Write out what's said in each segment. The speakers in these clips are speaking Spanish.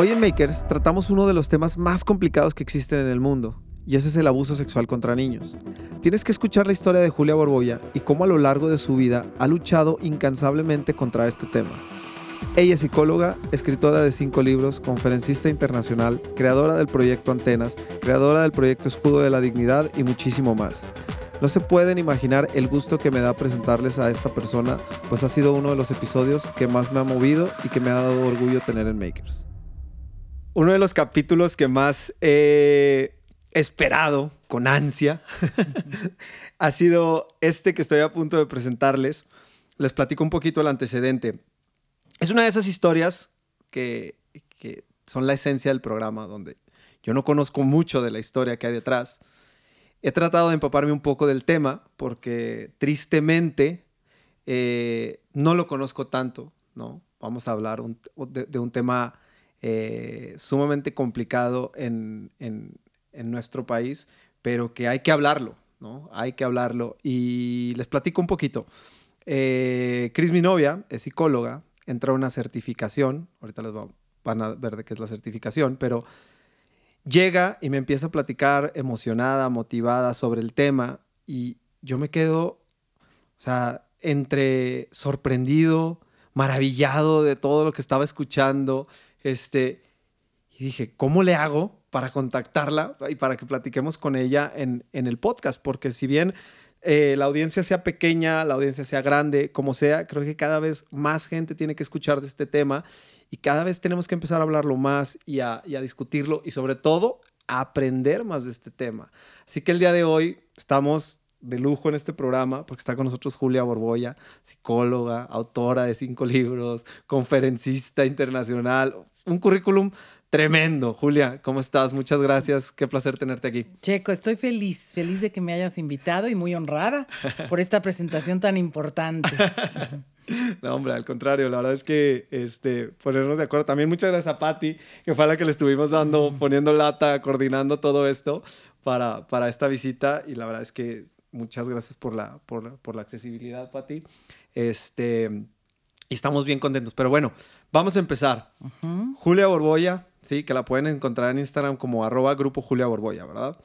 Hoy en Makers tratamos uno de los temas más complicados que existen en el mundo, y ese es el abuso sexual contra niños. Tienes que escuchar la historia de Julia Borboya y cómo a lo largo de su vida ha luchado incansablemente contra este tema. Ella es psicóloga, escritora de cinco libros, conferencista internacional, creadora del proyecto Antenas, creadora del proyecto Escudo de la Dignidad y muchísimo más. No se pueden imaginar el gusto que me da presentarles a esta persona, pues ha sido uno de los episodios que más me ha movido y que me ha dado orgullo tener en Makers uno de los capítulos que más he esperado con ansia ha sido este que estoy a punto de presentarles. Les platico un poquito el antecedente. Es una de esas historias que, son la esencia del programa, donde yo no conozco mucho de la historia que hay detrás. He tratado de empaparme un poco del tema porque tristemente eh, no lo conozco tanto, ¿no? Vamos a hablar de un tema eh, sumamente complicado en, nuestro país, pero que hay que hablarlo, ¿no? Hay que hablarlo. Y les platico un poquito. Eh, Cris, mi novia, es psicóloga, entró a una certificación, ahorita les van a ver de qué es la certificación, pero llega y me empieza a platicar emocionada, motivada sobre el tema y yo me quedo, o sea, entre sorprendido, maravillado de todo lo que estaba escuchando, este, dije, ¿cómo le hago para contactarla y para que platiquemos con ella en, el podcast? Porque si bien eh, la audiencia sea pequeña, la audiencia sea grande, como sea, creo que cada vez más gente tiene que escuchar de este tema y cada vez tenemos que empezar a hablarlo más y a, y a discutirlo y sobre todo a aprender más de este tema. Así que el día de hoy estamos de lujo en este programa porque está con nosotros Julia Borboya, psicóloga, autora de cinco libros, conferencista internacional, un currículum tremendo. Julia, ¿cómo estás? Muchas gracias. Qué placer tenerte aquí. Checo, estoy feliz, feliz de que me hayas invitado y muy honrada por esta presentación tan importante. No, hombre, al contrario, la verdad es que este, ponernos de acuerdo. También muchas gracias a Patti, que fue la que le estuvimos dando, poniendo lata, coordinando todo esto para, para esta visita. Y la verdad es que muchas gracias por la, por, la accesibilidad, Pati. Este, y estamos bien contentos. Pero bueno, vamos a empezar. Julia Borboya, sí, que la pueden encontrar en Instagram como arroba grupo Julia Borboya, ¿verdad?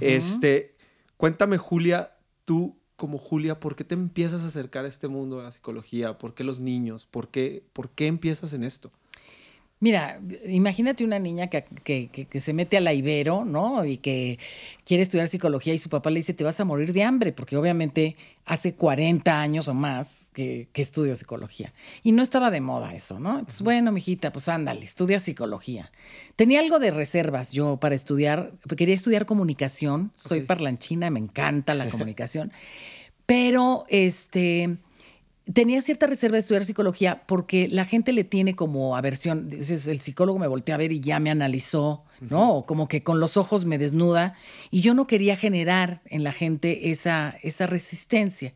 Este, cuéntame, Julia, tú como Julia, ¿por qué te empiezas a acercar a este mundo de la psicología? ¿Por qué los niños? ¿Por qué, por qué empiezas en esto? Mira, imagínate una niña que, que, se mete a la Ibero, ¿no? Y que quiere estudiar psicología y su papá le dice, te vas a morir de hambre, porque obviamente hace 40 años o más que, estudio psicología. Y no estaba de moda eso, ¿no? Entonces, bueno, mijita, pues ándale, estudia psicología. Tenía algo de reservas yo para estudiar, quería estudiar comunicación, soy parlanchina, me encanta la comunicación, pero este tenía cierta reserva de estudiar psicología porque la gente le tiene como aversión. Dices, el psicólogo me voltea a ver y ya me analizó, ¿no? como que con los ojos me desnuda. Y yo no quería generar en la gente esa, esa resistencia.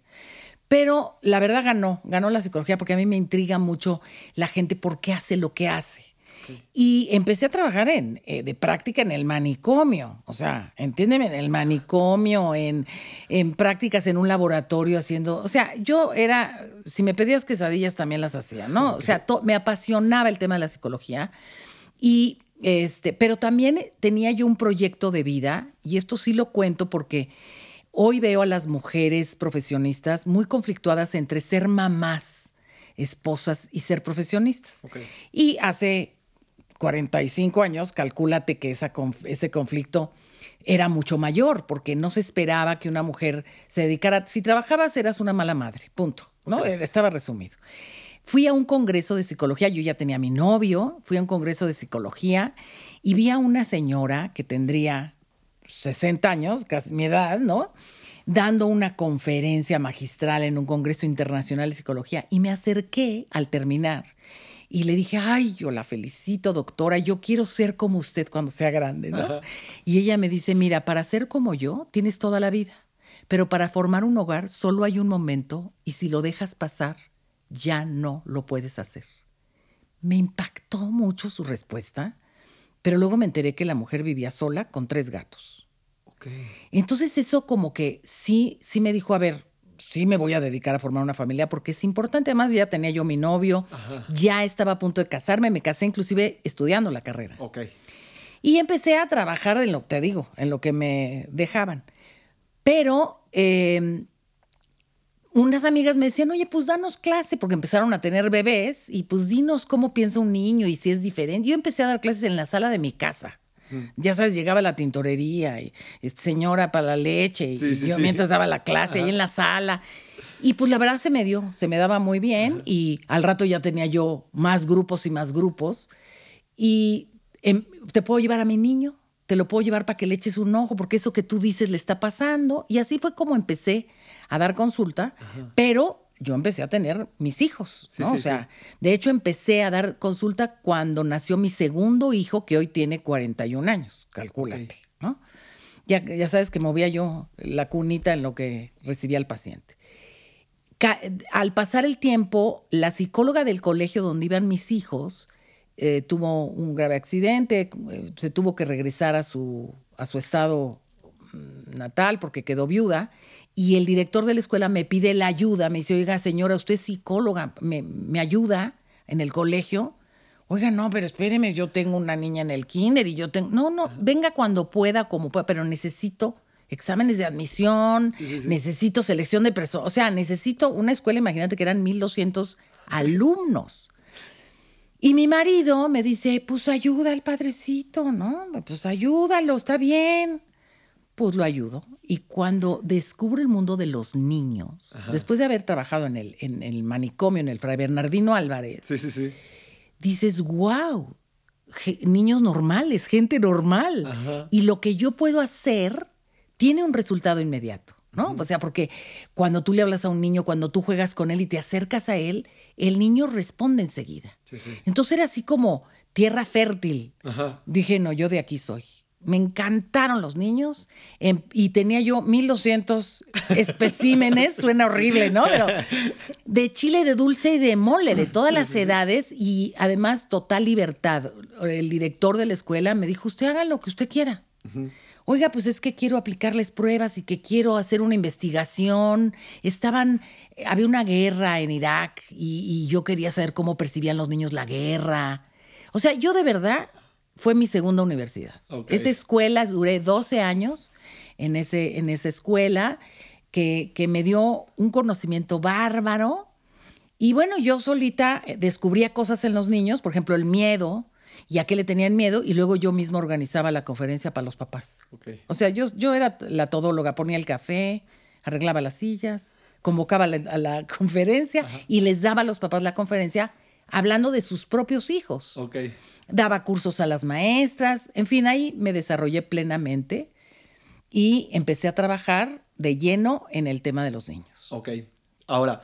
Pero la verdad ganó, ganó la psicología porque a mí me intriga mucho la gente por qué hace lo que hace. Y empecé a trabajar en, eh, de práctica en el manicomio, o sea, entiéndeme, en el manicomio, en, en prácticas en un laboratorio haciendo, o sea, yo era, si me pedías quesadillas también las hacía, ¿no? O sea, me apasionaba el tema de la psicología y este, pero también tenía yo un proyecto de vida y esto sí lo cuento porque hoy veo a las mujeres profesionistas muy conflictuadas entre ser mamás, esposas y ser profesionistas. Y hace 45 años, calcúlate que esa, ese conflicto era mucho mayor, porque no se esperaba que una mujer se dedicara, si trabajabas eras una mala madre, punto, ¿no? Estaba resumido. Fui a un congreso de psicología, yo ya tenía mi novio, fui a un congreso de psicología y vi a una señora que tendría 60 años, casi mi edad, ¿no? Dando una conferencia magistral en un congreso internacional de psicología y me acerqué al terminar Y le dije, ay, yo la felicito, doctora, yo quiero ser como usted cuando sea grande, ¿no? Y ella me dice, mira, para ser como yo tienes toda la vida, pero para formar un hogar solo hay un momento y si lo dejas pasar, ya no lo puedes hacer. Me impactó mucho su respuesta, pero luego me enteré que la mujer vivía sola con tres gatos. Entonces eso como que sí, sí me dijo, a ver, sí me voy a dedicar a formar una familia porque es importante. Además, ya tenía yo mi novio, ya estaba a punto de casarme, me casé inclusive estudiando la carrera. Y empecé a trabajar en lo que te digo, en lo que me dejaban. Pero em, unas amigas me decían, oye, pues danos clase, porque empezaron a tener bebés y pues dinos cómo piensa un niño y si es diferente. Yo empecé a dar clases en la sala de mi casa. Ya sabes, llegaba la tintorería y este, señora para la leche y yo mientras daba la clase ahí en la sala. Y pues la verdad se me dio, se me daba muy bien y al rato ya tenía yo más grupos y más grupos. Y em, te puedo llevar a mi niño, te lo puedo llevar para que le eches un ojo, porque eso que tú dices le está pasando. Y así fue como empecé a dar consulta, pero yo empecé a tener mis hijos, ¿no? o sea, de hecho empecé a dar consulta cuando nació mi segundo hijo, que hoy tiene 41 años, calcúlate, ¿no? Ya, ya sabes que movía yo la cunita en lo que recibía el paciente. al pasar el tiempo, la psicóloga del colegio donde iban mis hijos eh, tuvo un grave accidente, eh, se tuvo que regresar a su, a su estado mm, natal porque quedó viuda y el director de la escuela me pide la ayuda, me dice, oiga, señora, usted es psicóloga, ¿me, me ayuda en el colegio? Oiga, no, pero espéreme, yo tengo una niña en el kinder y yo tengo... No, no, venga cuando pueda, como pueda, pero necesito exámenes de admisión, necesito selección de personas, o sea, necesito una escuela, imagínate que eran 1.200 alumnos. Y mi marido me dice, pues ayuda al padrecito, ¿no? Pues ayúdalo, está bien pues lo ayudo. Y cuando descubro el mundo de los niños, después de haber trabajado en el, en el manicomio, en el Fray Bernardino Álvarez, dices, wow, niños normales, gente normal. Y lo que yo puedo hacer tiene un resultado inmediato. ¿no? O sea, porque cuando tú le hablas a un niño, cuando tú juegas con él y te acercas a él, el niño responde enseguida. Entonces era así como tierra fértil. Dije, no, yo de aquí soy me encantaron los niños em, y tenía yo 1200 especímenes, suena horrible, ¿no? Pero de chile, de dulce y de mole, de todas las edades y además total libertad. El director de la escuela me dijo, usted haga lo que usted quiera. Oiga, pues es que quiero aplicarles pruebas y que quiero hacer una investigación. Estaban, había una guerra en Irak y, y yo quería saber cómo percibían los niños la guerra. O sea, yo de verdad fue mi segunda universidad. Esa escuela, duré 12 años en, ese, en esa escuela que, que me dio un conocimiento bárbaro. Y bueno, yo solita eh, descubría cosas en los niños, por ejemplo, el miedo, y a qué le tenían miedo, y luego yo misma organizaba la conferencia para los papás. O sea, yo, yo era la todóloga, ponía el café, arreglaba las sillas, convocaba a la conferencia y les daba a los papás la conferencia hablando de sus propios hijos. Okay daba cursos a las maestras, en fin, ahí me desarrollé plenamente y empecé a trabajar de lleno en el tema de los niños. Ok. Ahora,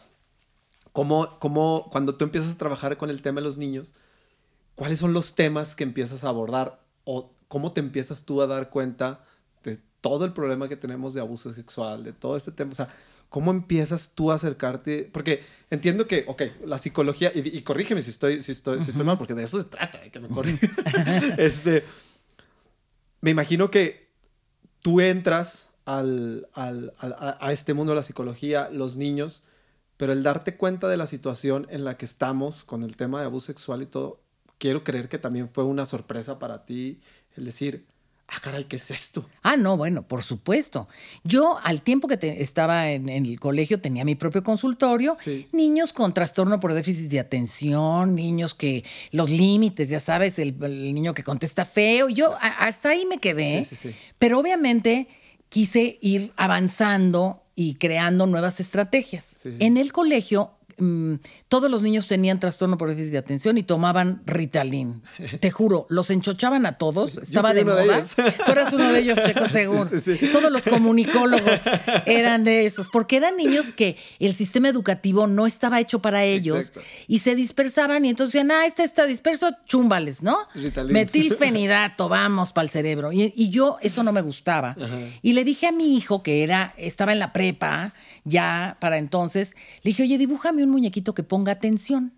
¿cómo, cómo, cuando tú empiezas a trabajar con el tema de los niños, cuáles son los temas que empiezas a abordar o cómo te empiezas tú a dar cuenta de todo el problema que tenemos de abuso sexual, de todo este tema? O sea, ¿Cómo empiezas tú a acercarte? Porque entiendo que, ok, la psicología, y, corrígeme si estoy, si, estoy, si estoy mal, porque de eso se trata, de que me este, me imagino que tú entras al, al, a, a este mundo de la psicología, los niños, pero el darte cuenta de la situación en la que estamos con el tema de abuso sexual y todo, quiero creer que también fue una sorpresa para ti el decir, ah, caray, ¿qué es esto? Ah, no, bueno, por supuesto. Yo al tiempo que estaba en, el colegio tenía mi propio consultorio, niños con trastorno por déficit de atención, niños que los límites, ya sabes, el, niño que contesta feo, yo hasta ahí me quedé, pero obviamente quise ir avanzando y creando nuevas estrategias. En el colegio mm, todos los niños tenían trastorno por déficit de atención y tomaban Ritalin. Te juro, los enchochaban a todos. Estaba de moda. Tú eras uno de ellos, Checo, seguro. Todos los comunicólogos eran de esos, porque eran niños que el sistema educativo no estaba hecho para ellos y se dispersaban y entonces decían, ah, este está disperso, chúmbales, ¿no? Ritalin. Metilfenidato, vamos para el cerebro. Y, yo eso no me gustaba. Y le dije a mi hijo que era, estaba en la prepa, ya para entonces, le dije, oye, dibújame un muñequito que ponga atención.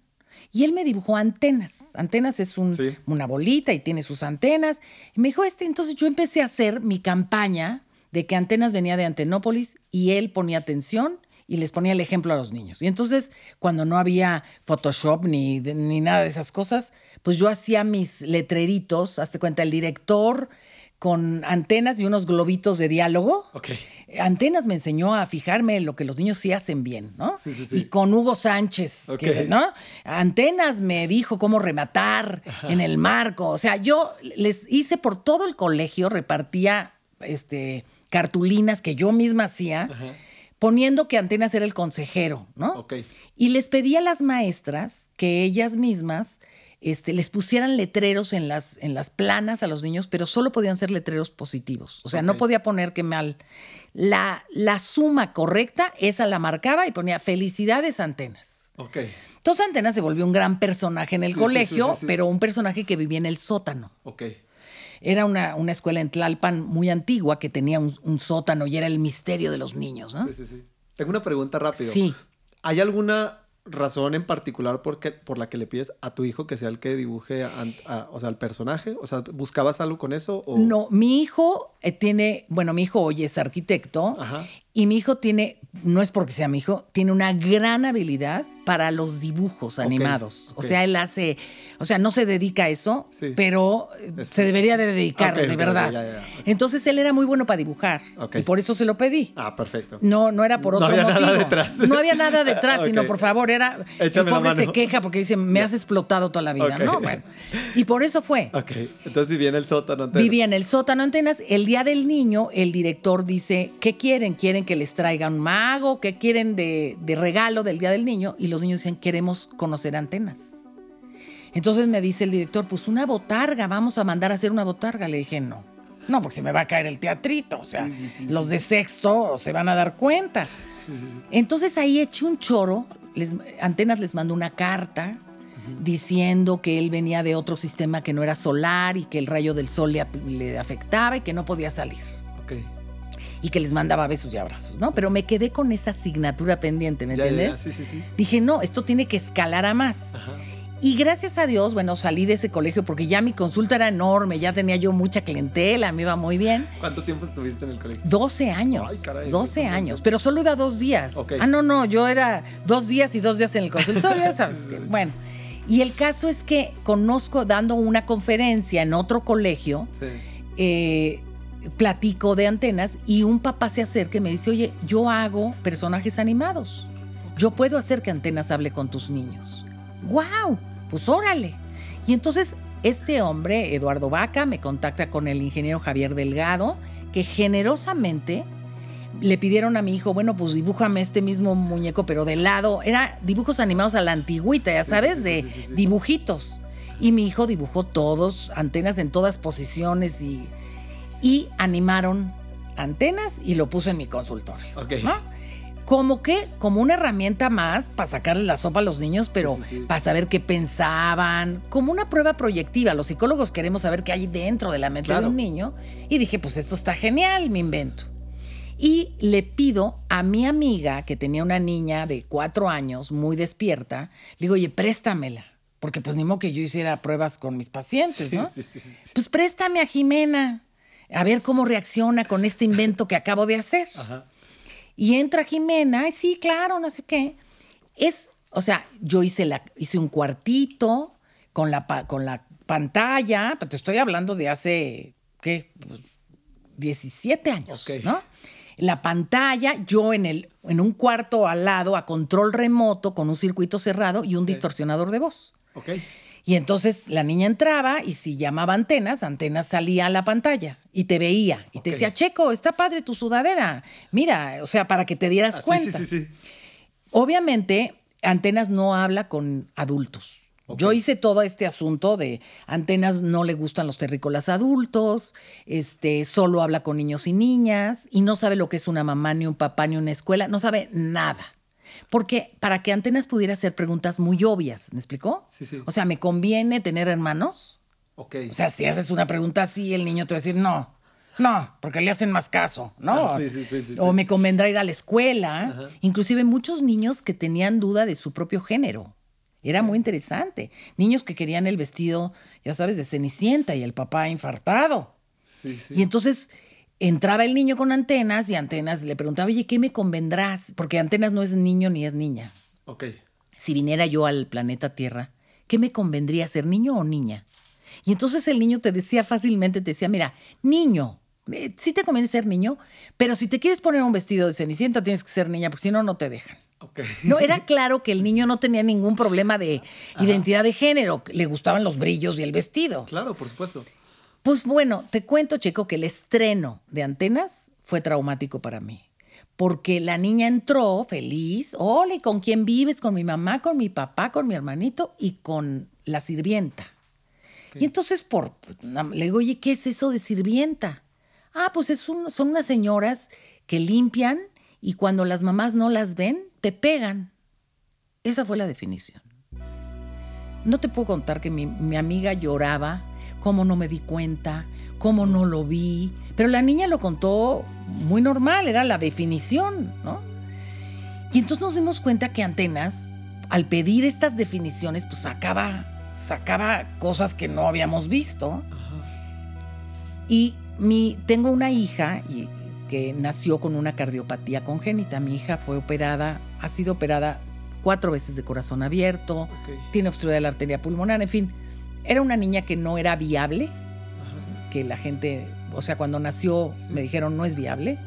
Y él me dibujó antenas. Antenas es una bolita y tiene sus antenas. Y me dijo, este, entonces yo empecé a hacer mi campaña de que Antenas venía de Antenópolis y él ponía atención y les ponía el ejemplo a los niños. Y entonces, cuando no había Photoshop ni, ni nada de esas cosas, pues yo hacía mis letreritos, hazte cuenta, el director con antenas y unos globitos de diálogo. Okay. Antenas me enseñó a fijarme en lo que los niños sí hacen bien, ¿no? Sí, sí, sí. Y con Hugo Sánchez, ¿no? Antenas me dijo cómo rematar en el marco. O sea, yo les hice por todo el colegio, repartía este, cartulinas que yo misma hacía. poniendo que Antenas era el consejero, ¿no? Okay. Y les pedía a las maestras que ellas mismas este, les pusieran letreros en las, en las planas a los niños, pero solo podían ser letreros positivos. O sea, no podía poner que mal. La, la suma correcta, esa la marcaba y ponía felicidades antenas. Ok. Entonces Antenas se volvió un gran personaje en el colegio, pero un personaje que vivía en el sótano. Ok. Era una, una escuela en Tlalpan muy antigua que tenía un, un, sótano y era el misterio de los niños, ¿no? Sí, sí, sí. Tengo una pregunta rápido. Sí. ¿Hay alguna razón en particular por, por la que le pides a tu hijo que sea el que dibuje o sea, el personaje? O sea, ¿buscabas algo con eso? O? No, mi hijo eh, tiene, bueno, mi hijo hoy es arquitecto y mi hijo tiene, no es porque sea mi hijo, tiene una gran habilidad para los dibujos animados. O sea, él hace, o sea, no se dedica a eso, pero se debería de dedicar, de verdad. Entonces él era muy bueno para dibujar y por eso se lo pedí. Ah, perfecto. No, no era por otro motivo. No había nada detrás. No había nada detrás, sino por favor, era Échame el pobre se queja porque dice, "Me has explotado toda la vida", ¿no? Bueno. Y por eso fue. Ok. Entonces vivía en el sótano antenas. Vivía en el sótano antenas. El día del niño, el director dice, "¿Qué quieren? ¿Quieren que les traiga un mago? ¿Qué quieren de, de regalo del día del niño?" Y los niños dicen, "Queremos conocer antenas. Entonces me dice el director, pues una botarga, vamos a mandar a hacer una botarga. Le dije, no, no, porque se me va a caer el teatrito. O sea, los de sexto se van a dar cuenta. Entonces ahí eché un choro, les, Antenas les mandó una carta diciendo que él venía de otro sistema que no era solar y que el rayo del sol le, le afectaba y que no podía salir. Okay y que les mandaba besos y abrazos, ¿no? Pero me quedé con esa asignatura pendiente, ¿me entiendes? Sí, sí, sí. Dije, no, esto tiene que escalar a más. Y gracias a Dios, bueno, salí de ese colegio porque ya mi consulta era enorme, ya tenía yo mucha clientela, me iba muy bien. ¿Cuánto tiempo estuviste en el colegio? 12 años. Ay, caray, 12 años, pero solo iba dos días. Ah, no, no, yo era dos días y dos días en el consultorio, ¿sabes? bueno, y el caso es que conozco dando una conferencia en otro colegio. Sí. Eh, platico de antenas y un papá se acerca y me dice, oye, yo hago personajes animados. Yo puedo hacer que antenas hable con tus niños. ¡Wow! Pues órale. Y entonces este hombre, Eduardo Vaca, me contacta con el ingeniero Javier Delgado, que generosamente le pidieron a mi hijo, bueno, pues dibújame este mismo muñeco, pero de lado. Era dibujos animados a la antigüita, ya sabes, de dibujitos. Y mi hijo dibujó todos, antenas en todas posiciones y y animaron antenas y lo puse en mi consultorio. Como que, como una herramienta más para sacarle la sopa a los niños, pero para saber qué pensaban, como una prueba proyectiva. Los psicólogos queremos saber qué hay dentro de la mente de un niño. Y dije, pues esto está genial, mi invento. Y le pido a mi amiga, que tenía una niña de cuatro años, muy despierta, le digo, oye, préstamela. Porque pues ni modo que yo hiciera pruebas con mis pacientes, ¿no? Pues préstame a Jimena a ver cómo reacciona con este invento que acabo de hacer. Y entra Jimena, ay, sí, claro, no sé qué. Es, o sea, yo hice, la, hice un cuartito con la, con la pantalla, pero te estoy hablando de hace, ¿qué? 17 años, ¿no? La pantalla, yo en, el, en un cuarto al lado, a control remoto, con un circuito cerrado y un distorsionador de voz. Okay. Y entonces la niña entraba y si llamaba antenas, antenas salía a la pantalla y te veía y te decía, Checo, está padre tu sudadera. Mira, o sea, para que te dieras ah, cuenta. Sí, sí, sí, Obviamente, Antenas no habla con adultos. Yo hice todo este asunto de Antenas no le gustan los terrícolas adultos, este, solo habla con niños y niñas y no sabe lo que es una mamá, ni un papá, ni una escuela, no sabe nada. Porque para que Antenas pudiera hacer preguntas muy obvias, ¿me explicó? Sí, sí. O sea, ¿me conviene tener hermanos? Ok. O sea, si haces una pregunta así, el niño te va a decir no. No, porque le hacen más caso, ¿no? Ah, sí, sí, sí, sí, o me convendrá ir a la escuela. Inclusive muchos niños que tenían duda de su propio género. Era muy interesante. Niños que querían el vestido, ya sabes, de Cenicienta y el papá infartado. sí, sí. Y entonces entraba el niño con antenas y antenas le preguntaba, oye, ¿qué me convendrás? Porque antenas no es niño ni es niña. Ok. Si viniera yo al planeta Tierra, ¿qué me convendría ser niño o niña? Y entonces el niño te decía fácilmente, te decía, mira, niño, eh, sí te conviene ser niño, pero si te quieres poner un vestido de cenicienta tienes que ser niña, porque si no, no te dejan. Ok. No, era claro que el niño no tenía ningún problema de identidad de género, le gustaban los brillos y el vestido. Claro, por supuesto. Pues bueno, te cuento, Checo, que el estreno de Antenas fue traumático para mí. Porque la niña entró feliz, hola, ¿y con quién vives? Con mi mamá, con mi papá, con mi hermanito y con la sirvienta. Y entonces por, le digo, oye, ¿qué es eso de sirvienta? Ah, pues es un- son unas señoras que limpian y cuando las mamás no las ven, te pegan. Esa fue la definición. No te puedo contar que mi, mi amiga lloraba, cómo no me di cuenta, cómo no lo vi, pero la niña lo contó muy normal, era la definición, ¿no? Y entonces nos dimos cuenta que Antenas, al pedir estas definiciones, pues sacaba, sacaba cosas que no habíamos visto. Y mi, tengo una hija y- que nació con una cardiopatía congénita. Mi hija fue operada, ha sido operada cuatro veces de corazón abierto, Ok. tiene obstruida de la arteria pulmonar, en fin. Era una niña que no era viable, que la gente, o sea, cuando nació me dijeron no es viable,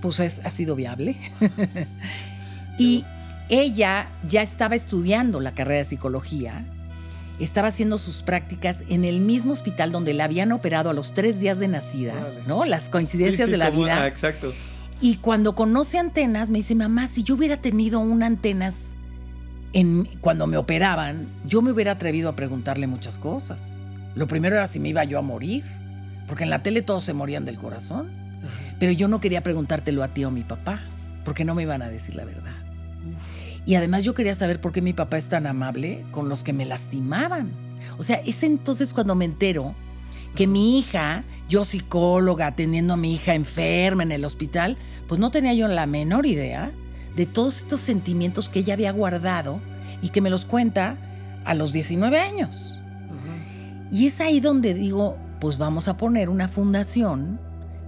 pues es- ha sido viable. y ella ya estaba estudiando la carrera de psicología, estaba haciendo sus prácticas en el mismo hospital donde la habían operado a los tres días de nacida. ¿no? Las coincidencias Sí, sí, de la vida. exacto. Y cuando conoce antenas, me dice, mamá, si yo hubiera tenido una antenas en, cuando me operaban, yo me hubiera atrevido a preguntarle muchas cosas. Lo primero era si me iba yo a morir, porque en la tele todos se morían del corazón. Pero yo no quería preguntártelo a ti o a mi papá, porque no me iban a decir la verdad. Y además yo quería saber por qué mi papá es tan amable con los que me lastimaban. O sea, es entonces cuando me entero que mi hija, yo psicóloga, atendiendo a mi hija enferma en el hospital, pues no tenía yo la menor idea de todos estos sentimientos que ella había guardado y que me los cuenta a los 19 años. Y es ahí donde digo, pues vamos a poner una fundación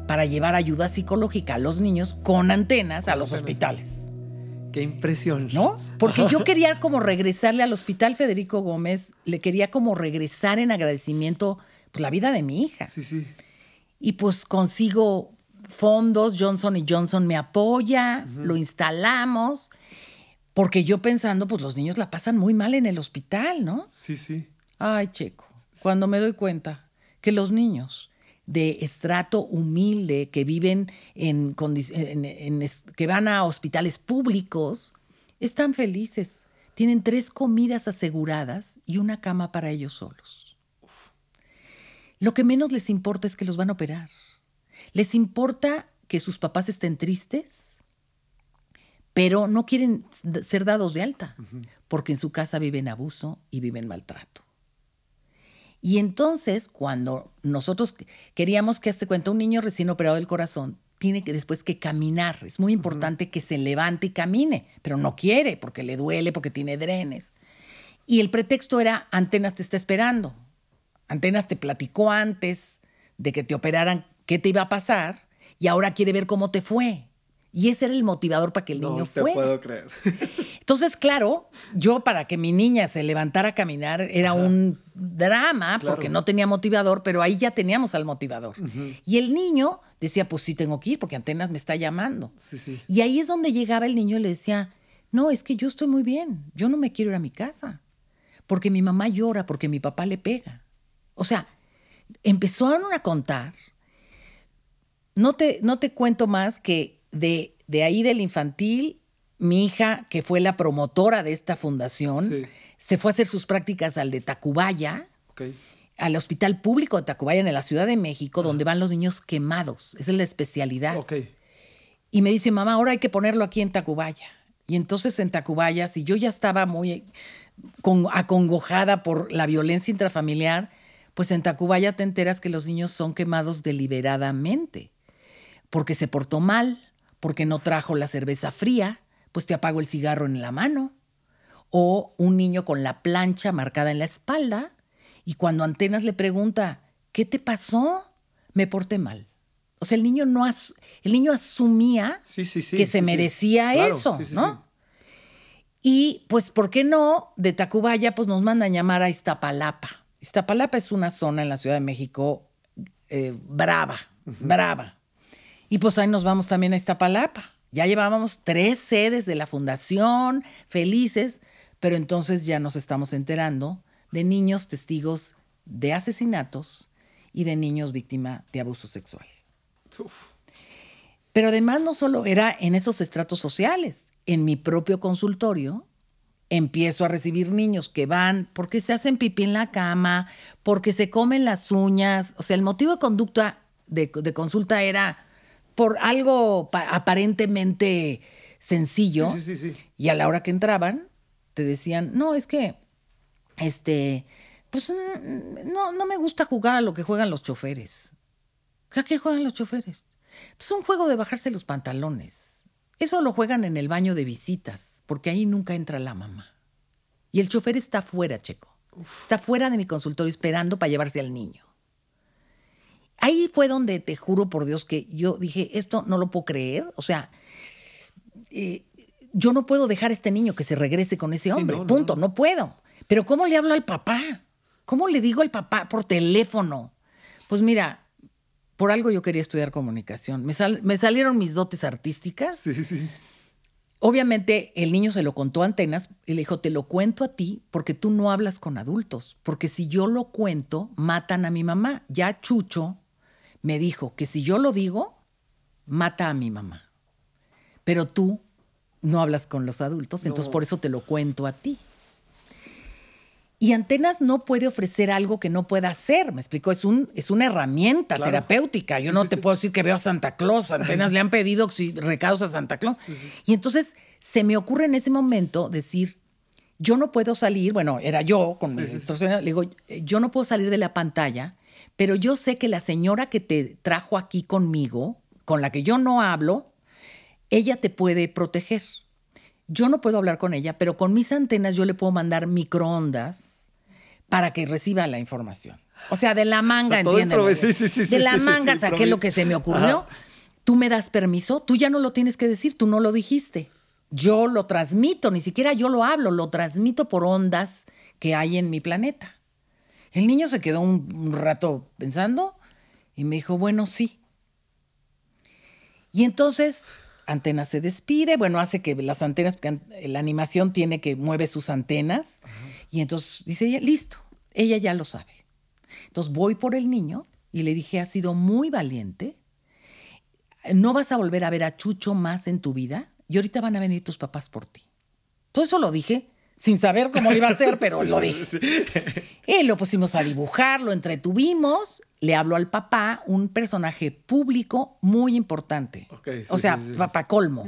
para llevar ayuda psicológica a los niños con antenas a los hospitales. Qué impresión. ¿no? Porque yo quería como regresarle al Hospital Federico Gómez, le quería como regresar en agradecimiento pues, la vida de mi hija. Sí, sí. Y pues consigo fondos, Johnson y Johnson me apoya, lo instalamos, porque yo pensando, pues los niños la pasan muy mal en el hospital, ¿no? Sí, sí. Ay, Checo, cuando me doy cuenta que los niños de estrato humilde que viven en, en- en es- que van a hospitales públicos están felices. Tienen tres comidas aseguradas y una cama para ellos solos. Lo que menos les importa es que los van a operar. Les importa que sus papás estén tristes, pero no quieren ser dados de alta, porque en su casa viven abuso y viven maltrato. Y entonces, cuando nosotros queríamos que este cuento, un niño recién operado del corazón, tiene que después que caminar. Es muy importante que se levante y camine, pero no quiere porque le duele, porque tiene drenes. Y el pretexto era, Antenas te está esperando. Antenas te platicó antes de que te operaran qué te iba a pasar y ahora quiere ver cómo te fue. Y ese era el motivador para que el niño No te fuera. puedo creer. Entonces, claro, yo para que mi niña se levantara a caminar era un drama Claro. porque no tenía motivador, pero ahí ya teníamos al motivador. Y el niño decía, pues sí tengo que ir porque Antenas me está llamando. Sí, sí. Y ahí es donde llegaba el niño y le decía, no, es que yo estoy muy bien, yo no me quiero ir a mi casa, porque mi mamá llora, porque mi papá le pega. O sea, empezaron a contar, no te, no te cuento más que de, de ahí del infantil mi hija, que fue la promotora de esta fundación, se fue a hacer sus prácticas al de Tacubaya, al Hospital Público de Tacubaya en la Ciudad de México, donde van los niños quemados. Esa es la especialidad. Y me dice, mamá, ahora hay que ponerlo aquí en Tacubaya. Y entonces en Tacubaya, si yo ya estaba muy acongojada por la violencia intrafamiliar, pues en Tacubaya te enteras que los niños son quemados deliberadamente, porque se portó mal, porque no trajo la cerveza fría, pues te apago el cigarro en la mano. O un niño con la plancha marcada en la espalda, y cuando Antenas le pregunta, ¿qué te pasó? Me porté mal. O sea, el niño no el niño asumía que se merecía eso, ¿no? Y pues, ¿por qué no? De Tacubaya, pues nos mandan llamar a Iztapalapa. Iztapalapa es una zona en la Ciudad de México eh, brava, brava. Y pues ahí nos vamos también a Iztapalapa. Ya llevábamos tres sedes de la fundación, felices, pero entonces ya nos estamos enterando de niños testigos de asesinatos y de niños víctimas de abuso sexual. Pero además no solo era en esos estratos sociales, en mi propio consultorio empiezo a recibir niños que van porque se hacen pipí en la cama, porque se comen las uñas. O sea, el motivo de conducta de, consulta era por algo aparentemente sencillo. y a la hora que entraban, te decían, no, es que, este, pues mm, no, no me gusta jugar a lo que juegan los choferes. ¿A qué juegan los choferes? Pues un juego de bajarse los pantalones. Eso lo juegan en el baño de visitas, porque ahí nunca entra la mamá. Y el chofer está fuera, Checo. Está fuera de mi consultorio esperando para llevarse al niño. Ahí fue donde te juro por Dios que yo dije, esto no lo puedo creer. O sea, eh, yo no puedo dejar a este niño que se regrese con ese hombre. Punto, no, puedo. Pero ¿cómo le hablo al papá? ¿Cómo le digo al papá por teléfono? Pues mira, por algo yo quería estudiar comunicación. Me, me salieron mis dotes artísticas. Sí, sí. Obviamente el niño se lo contó a Antenas y le dijo, te lo cuento a ti porque tú no hablas con adultos, porque si yo lo cuento, matan a mi mamá. Ya Chucho me dijo que si yo lo digo, mata a mi mamá. Pero tú no hablas con los adultos, entonces por eso te lo cuento a ti. Y Antenas no puede ofrecer algo que no pueda hacer, me explico, es, un, es una herramienta terapéutica. Yo no te puedo decir que veo a Santa Claus, Antenas le han pedido recados a Santa Claus. Y entonces se me ocurre en ese momento decir, yo no puedo salir, bueno, era yo con mis instrucciones, le digo, yo no puedo salir de la pantalla, pero yo sé que la señora que te trajo aquí conmigo, con la que yo no hablo, ella te puede proteger yo no puedo hablar con ella, pero con mis antenas yo le puedo mandar microondas para que reciba la información. O sea, de la manga, ¿entiendes? Sí, sí, sí, de la manga saqué lo que se me ocurrió. Tú me das permiso, tú ya no lo tienes que decir, tú no lo dijiste. Yo lo transmito, ni siquiera yo lo hablo, lo transmito por ondas que hay en mi planeta. El niño se quedó un rato pensando y me dijo, bueno, sí. Y entonces antena se despide, bueno, hace que las antenas, porque la animación tiene que mueve sus antenas, y entonces dice ella, listo, ella ya lo sabe. Entonces voy por el niño y le dije, has sido muy valiente, no vas a volver a ver a Chucho más en tu vida, y ahorita van a venir tus papás por ti. Todo eso lo dije sin saber cómo iba a ser, pero lo dije. Y lo pusimos a dibujar, lo entretuvimos, le habló al papá, un personaje público muy importante. o sea, papá colmo.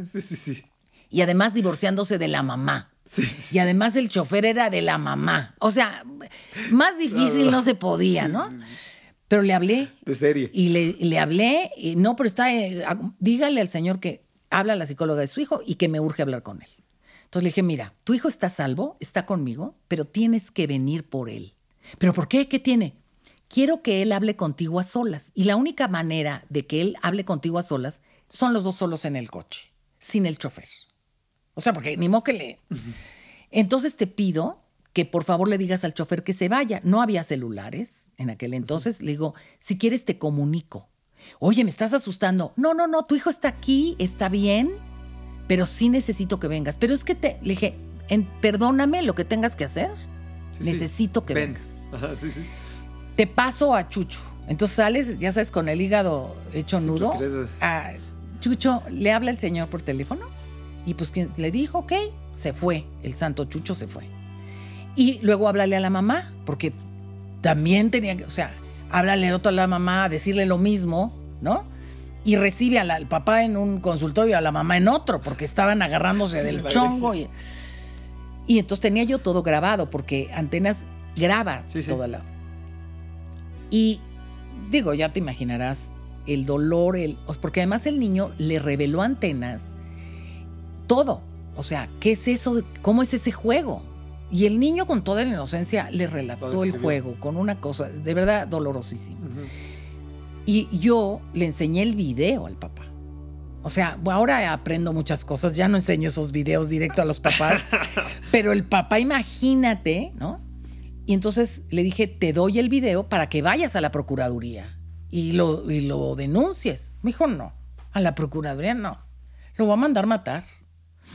Y además divorciándose de la mamá. Y además el chofer era de la mamá. O sea, más difícil no, se podía, ¿no? Pero le hablé. De serie. Y le, hablé, y no, pero está, eh, dígale al señor que habla la psicóloga de su hijo y que me urge hablar con él. Entonces le dije, mira, tu hijo está salvo, está conmigo, pero tienes que venir por él. ¿Pero por qué? ¿Qué tiene? Quiero que él hable contigo a solas. Y la única manera de que él hable contigo a solas son los dos solos en el coche, sin el chofer. O sea, porque ni modo que le... Entonces te pido que por favor le digas al chofer que se vaya. No había celulares en aquel entonces. Le digo, si quieres te comunico. Oye, me estás asustando. No, no, no, tu hijo está aquí, está bien pero sí necesito que vengas. Pero es que te, le dije, perdóname lo que tengas que hacer, necesito que vengas. sí, sí. Te paso a Chucho. Entonces sales, ya sabes, con el hígado hecho nudo. A Chucho, ¿le habla el señor por teléfono? Y pues quien le dijo, ok, se fue, el santo Chucho se fue. Y luego háblale a la mamá, porque también tenía que, o sea, háblale otro a la mamá, decirle lo mismo, ¿no? Y recibe al papá en un consultorio, a la mamá en otro, porque estaban agarrándose del chongo. Y, y, entonces tenía yo todo grabado, porque Antenas graba todo la... Y digo, ya te imaginarás el dolor, el, porque además el niño le reveló a Antenas todo. O sea, ¿qué es eso? ¿Cómo es ese juego? Y el niño con toda la inocencia le relató el juego con una cosa de verdad dolorosísima. Y yo le enseñé el video al papá. O sea, ahora aprendo muchas cosas, ya no enseño esos videos directo a los papás, pero el papá, imagínate, ¿no? Y entonces le dije, te doy el video para que vayas a la Procuraduría y lo, y lo denuncies. Me dijo, no, a la Procuraduría no, lo voy a mandar matar.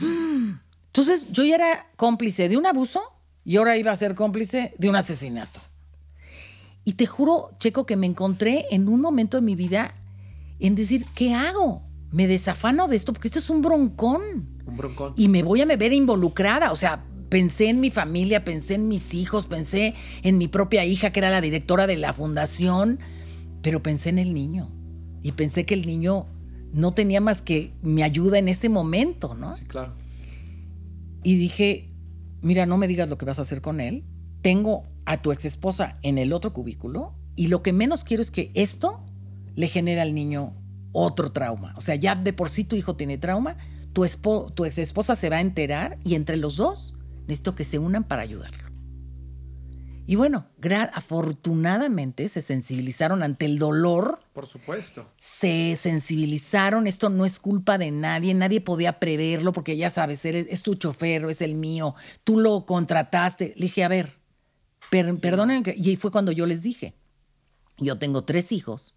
Entonces yo ya era cómplice de un abuso y ahora iba a ser cómplice de un asesinato. Y te juro, Checo, que me encontré en un momento de mi vida en decir, ¿qué hago? Me desafano de esto porque esto es un broncón. Un broncón. Y me voy a me ver involucrada. O sea, pensé en mi familia, pensé en mis hijos, pensé en mi propia hija, que era la directora de la fundación, pero pensé en el niño. Y pensé que el niño no tenía más que mi ayuda en este momento, ¿no? Sí, claro. Y dije, mira, no me digas lo que vas a hacer con él. Tengo a tu ex esposa en el otro cubículo y lo que menos quiero es que esto le genere al niño otro trauma. O sea, ya de por sí tu hijo tiene trauma, tu, tu ex esposa se va a enterar y entre los dos necesito que se unan para ayudarlo. Y bueno, afortunadamente se sensibilizaron ante el dolor. Por supuesto. Se sensibilizaron, esto no es culpa de nadie, nadie podía preverlo porque ya sabes, eres, es tu chofer, es el mío, tú lo contrataste. Le dije, a ver, perdonen, y fue cuando yo les dije, yo tengo tres hijos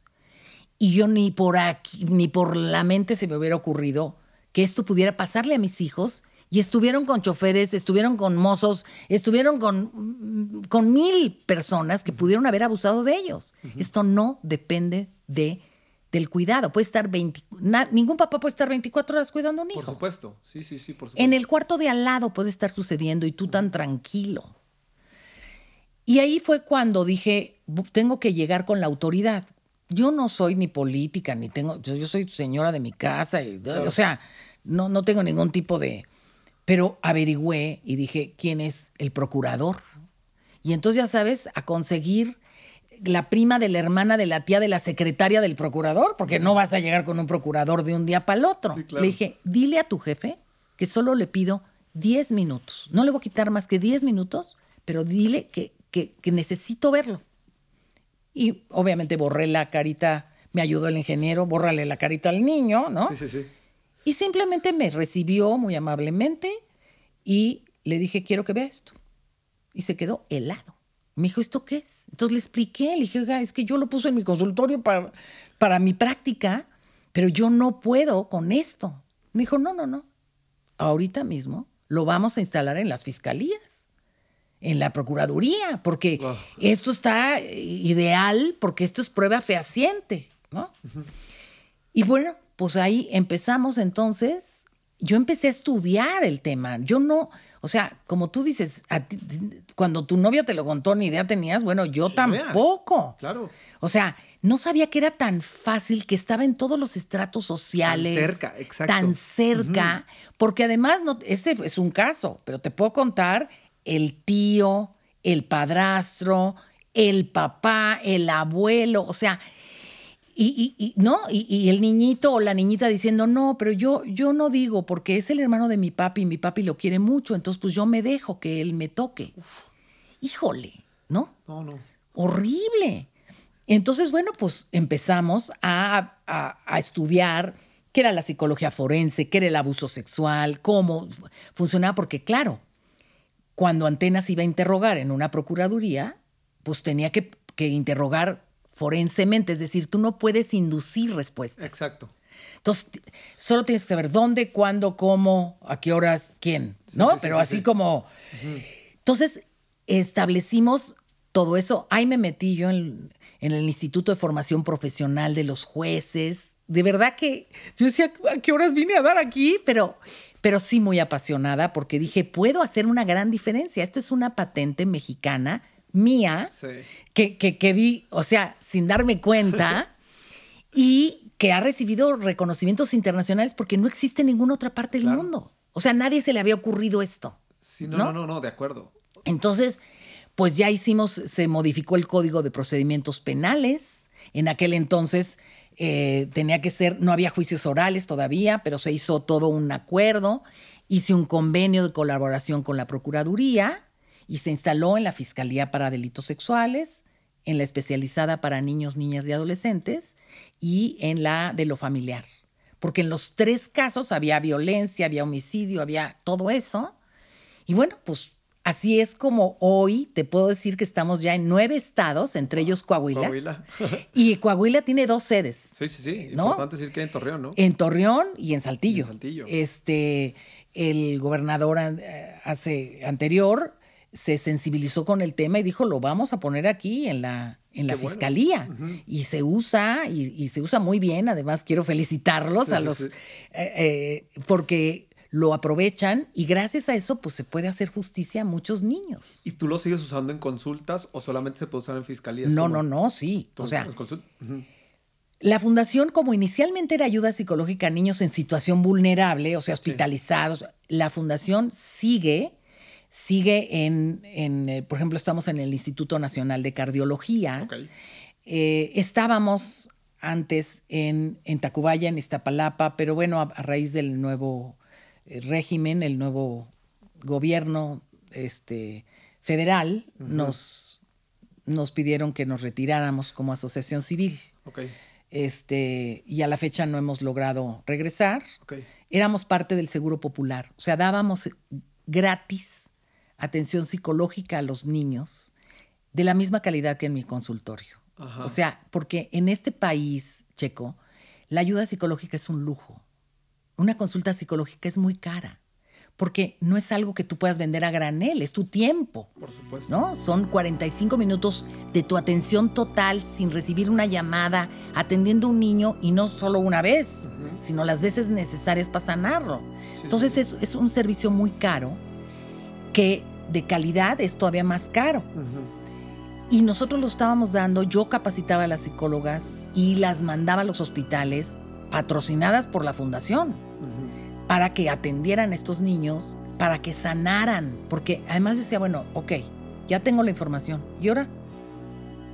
y yo ni por aquí, ni por la mente se me hubiera ocurrido que esto pudiera pasarle a mis hijos y estuvieron con choferes, estuvieron con mozos, estuvieron con, con mil personas que pudieron haber abusado de ellos. Esto no depende de, del cuidado. Puede estar 20, ningún papá puede estar 24 horas cuidando a un hijo. Por supuesto, sí, sí, sí, por supuesto. En el cuarto de al lado puede estar sucediendo y tú tan tranquilo. Y ahí fue cuando dije, tengo que llegar con la autoridad. Yo no soy ni política, ni tengo, yo, soy señora de mi casa, y, o sea, no, no tengo ningún tipo de, pero averigüé y dije, ¿quién es el procurador? Y entonces ya sabes, a conseguir la prima de la hermana de la tía de la secretaria del procurador, porque no vas a llegar con un procurador de un día para el otro. Le dije, dile a tu jefe que solo le pido 10 minutos. No le voy a quitar más que 10 minutos, pero dile que, que, que necesito verlo. Y obviamente borré la carita, me ayudó el ingeniero, bórrale la carita al niño, ¿no? Sí, sí, sí. Y simplemente me recibió muy amablemente y le dije, quiero que vea esto. Y se quedó helado. Me dijo, ¿esto qué es? Entonces le expliqué, le dije, oiga, es que yo lo puse en mi consultorio para, para mi práctica, pero yo no puedo con esto. Me dijo, no, no, no. Ahorita mismo lo vamos a instalar en las fiscalías, en la Procuraduría, porque esto está ideal, porque esto es prueba fehaciente, ¿no? Y bueno, pues ahí empezamos entonces, yo empecé a estudiar el tema. Yo no, o sea, como tú dices, cuando tu novia te lo contó, ni idea tenías, bueno, yo tampoco. Claro. O sea, no sabía que era tan fácil, que estaba en todos los estratos sociales. Tan cerca, exacto. Tan cerca, porque además, no, ese es un caso, pero te puedo contar el tío, el padrastro, el papá, el abuelo, o sea, y, no, y, el niñito o la niñita diciendo, no, pero yo, yo no digo, porque es el hermano de mi papi y mi papi lo quiere mucho, entonces pues yo me dejo que él me toque. Híjole, ¿no? No, no. Horrible. Entonces, bueno, pues empezamos a, a, estudiar qué era la psicología forense, qué era el abuso sexual, cómo funcionaba, porque claro, cuando Antenas iba a interrogar en una procuraduría, pues tenía que, que interrogar forensemente, es decir, tú no puedes inducir respuestas. Exacto. Entonces, solo tienes que saber dónde, cuándo, cómo, a qué horas, quién, ¿no? Pero así como... Entonces, establecimos todo eso. Ahí me metí yo en, en, el Instituto de Formación Profesional de los Jueces. De verdad que yo decía, ¿a qué horas vine a dar aquí? Pero, pero sí muy apasionada porque dije, puedo hacer una gran diferencia. Esto es una patente mexicana mía que, que, que vi, o sea, sin darme cuenta, y que ha recibido reconocimientos internacionales porque no existe en ninguna otra parte del mundo. O sea, nadie se le había ocurrido esto. Sí, no, no, no, no, de acuerdo. Entonces, pues ya hicimos, se modificó el código de procedimientos penales. En aquel entonces eh, tenía que ser, no había juicios orales todavía, pero se hizo todo un acuerdo. Hice un convenio de colaboración con la Procuraduría y se instaló en la Fiscalía para Delitos Sexuales, en la especializada para niños, niñas y adolescentes y en la de lo familiar. Porque en los tres casos había violencia, había homicidio, había todo eso. Y bueno, pues Así es como hoy te puedo decir que estamos ya en nueve estados, entre ellos Coahuila. Coahuila. y Coahuila tiene dos sedes. Sí, sí, sí. Importante decir que en Torreón, ¿no? En Torreón y en Saltillo. En Saltillo. Este, el gobernador eh, hace anterior se sensibilizó con el tema y dijo, lo vamos a poner aquí en la, en la fiscalía. Y se usa, y, se usa muy bien. Además, quiero felicitarlos a los, eh, eh, porque lo aprovechan y gracias a eso pues se puede hacer justicia a muchos niños. ¿Y tú lo sigues usando en consultas o solamente se puede usar en fiscalías? No, no, no, sí. O sea, la fundación como inicialmente era ayuda psicológica a niños en situación vulnerable, o sea, hospitalizados, la fundación sigue sigue en, en, eh, por ejemplo, estamos en el Instituto Nacional de Cardiología. Eh, estábamos antes en, en Tacubaya, en Iztapalapa, pero bueno, a raíz del nuevo régimen, el nuevo gobierno este, federal, nos, nos pidieron que nos retiráramos como asociación civil. Este, y a la fecha no hemos logrado regresar. Éramos parte del Seguro Popular, o sea, dábamos gratis atención psicológica a los niños de la misma calidad que en mi consultorio. O sea, porque en este país, Checo, la ayuda psicológica es un lujo una consulta psicológica es muy cara. Porque no es algo que tú puedas vender a granel, es tu tiempo. Por supuesto. ¿No? Son 45 minutos de tu atención total sin recibir una llamada, atendiendo a un niño y no solo una vez, sino las veces necesarias para sanarlo. Entonces Es, un servicio muy caro que de calidad es todavía más caro. Y nosotros lo estábamos dando, yo capacitaba a las psicólogas y las mandaba a los hospitales patrocinadas por la fundación para que atendieran a estos niños, para que sanaran, porque además decía, bueno, ok, ya tengo la información, ¿y ahora?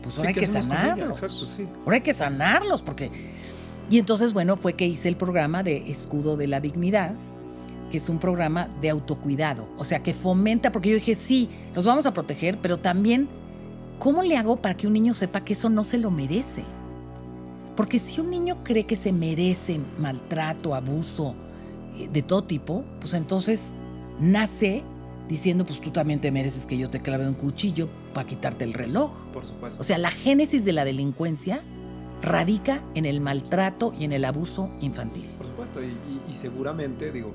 Pues ahora hay que sanarlos. Ahora hay que sanarlos, porque... Y entonces, bueno, fue que hice el programa de Escudo de la Dignidad, que es un programa de autocuidado, o sea, que fomenta, porque yo dije, sí, los vamos a proteger, pero también, ¿cómo le hago para que un niño sepa que eso no se lo merece? Porque si un niño cree que se merece maltrato, abuso de todo tipo, pues entonces nace diciendo, pues tú también te mereces que yo te clave un cuchillo para quitarte el reloj. Por supuesto. O sea, la génesis de la delincuencia radica en el maltrato y en el abuso infantil. Por supuesto, y seguramente, digo,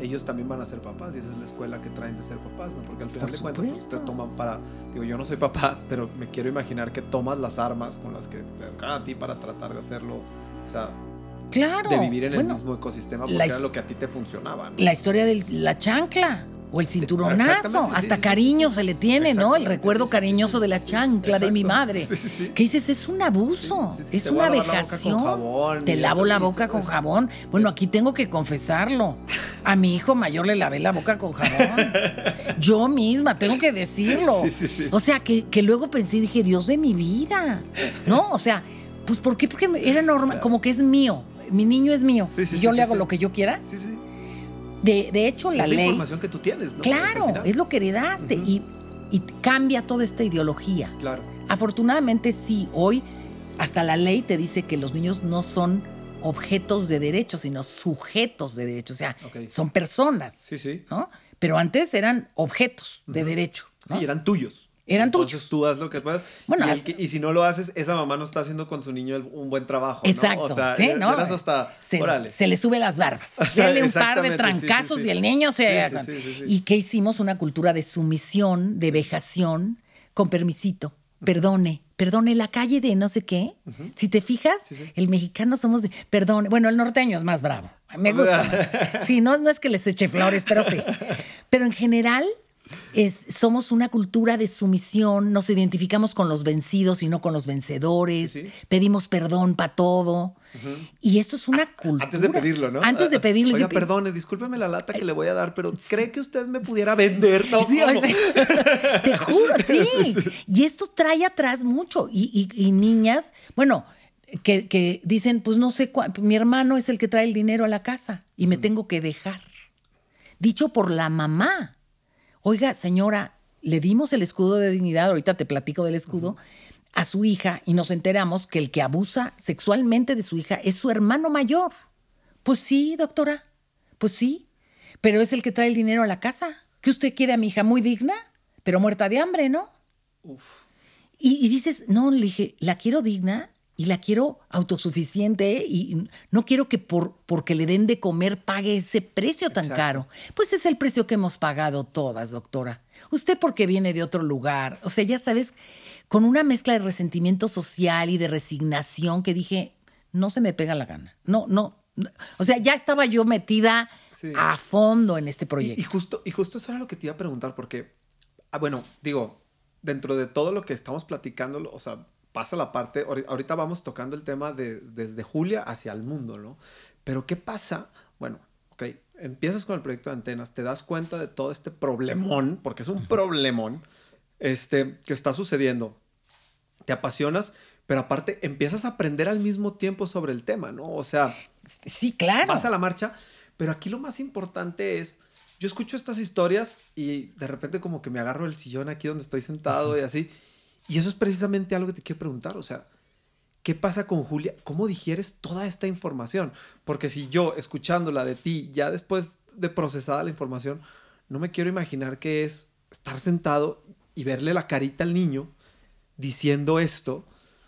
ellos también van a ser papás y esa es la escuela que traen de ser papás, ¿no? Porque al final de cuentas pues, te toman para, digo, yo no soy papá, pero me quiero imaginar que tomas las armas con las que te educan a ti para tratar de hacerlo, o sea, claro, de vivir en el mismo ecosistema porque era lo que a ti te funcionaba. La historia de la chancla o el cinturonazo, hasta cariño se le tiene, ¿no? El recuerdo cariñoso de la chancla de mi madre. Que dices, es un abuso, es una vejación. Te lavo la boca con jabón. Bueno, aquí tengo que confesarlo. A mi hijo mayor le lavé la boca con jabón. Yo misma, tengo que decirlo. O sea, que, que luego pensé, dije, Dios de mi vida. ¿No? O sea, pues ¿por qué? Porque era normal, como que es mío. Mi niño es mío. y yo le hago lo que yo quiera. Sí, sí. De, hecho, la ley. Es la información que tú tienes, ¿no? Claro, es lo que heredaste. y, y cambia toda esta ideología. Claro. Afortunadamente, sí, hoy hasta la ley te dice que los niños no son objetos de derecho, sino sujetos de derecho. O sea, son personas. Sí, sí. ¿no? Pero antes eran objetos de derecho. Sí, eran tuyos. Eran Entonces tú haz lo que puedas. Bueno, y, si no lo haces, esa mamá no está haciendo con su niño un buen trabajo. Exacto. ¿no? O sea, ¿sí? ¿no? hasta. Se, se, le sube las barbas. Dale un par de trancazos y el niño se. ¿Y qué hicimos? Una cultura de sumisión, de vejación, con permisito. Perdone, perdone, la calle de no sé qué. Si te fijas, el mexicano somos de, perdón, bueno, el norteño es más bravo. Me gusta más. Sí, no, no es que les eche flores, pero sí. Pero en general, es, somos una cultura de sumisión, nos identificamos con los vencidos y no con los vencedores, pedimos perdón para todo. Y esto es una cultura. Antes de pedirlo, ¿no? Antes de pedirlo. Oiga, perdone, discúlpeme la lata que le voy a dar, pero ¿cree que usted me pudiera vender? No, sí, te juro, sí. Y esto trae atrás mucho. Y, niñas, bueno, que, dicen, pues no sé, mi hermano es el que trae el dinero a la casa y me tengo que dejar. Dicho por la mamá. Oiga, señora, le dimos el escudo de dignidad, ahorita te platico del escudo, a su hija y nos enteramos que el que abusa sexualmente de su hija es su hermano mayor. Pues sí, doctora, pues sí, pero es el que trae el dinero a la casa. ¿Qué usted quiere a mi hija? Muy digna, pero muerta de hambre, ¿no? Uf. Y, y dices, no, le dije, la quiero digna y la quiero autosuficiente y no quiero que por, porque le den de comer pague ese precio tan caro. Pues es el precio que hemos pagado todas, doctora. Usted porque viene de otro lugar. O sea, ya sabes, con una mezcla de resentimiento social y de resignación que dije, no se me pega la gana. No, no. O sea, ya estaba yo metida a fondo en este proyecto. Y, justo, y justo eso era lo que te iba a preguntar, porque, ah, bueno, digo, dentro de todo lo que estamos platicando, o sea, pasa la parte, ahorita vamos tocando el tema de desde Julia hacia el mundo, ¿no? Pero ¿qué pasa? Bueno, ok, empiezas con el proyecto de antenas, te das cuenta de todo este problemón, porque es un problemón, este, que está sucediendo. Te apasionas, pero aparte empiezas a aprender al mismo tiempo sobre el tema, ¿no? O sea, sí, claro. Vas a la marcha, pero aquí lo más importante es, yo escucho estas historias y de repente como que me agarro el sillón aquí donde estoy sentado y así, y eso es precisamente algo que te quiero preguntar, o sea, ¿qué pasa con Julia? ¿Cómo digieres toda esta información? Porque si yo, escuchándola de ti, ya después de procesada la información, no me quiero imaginar qué es estar sentado y verle la carita al niño diciendo esto.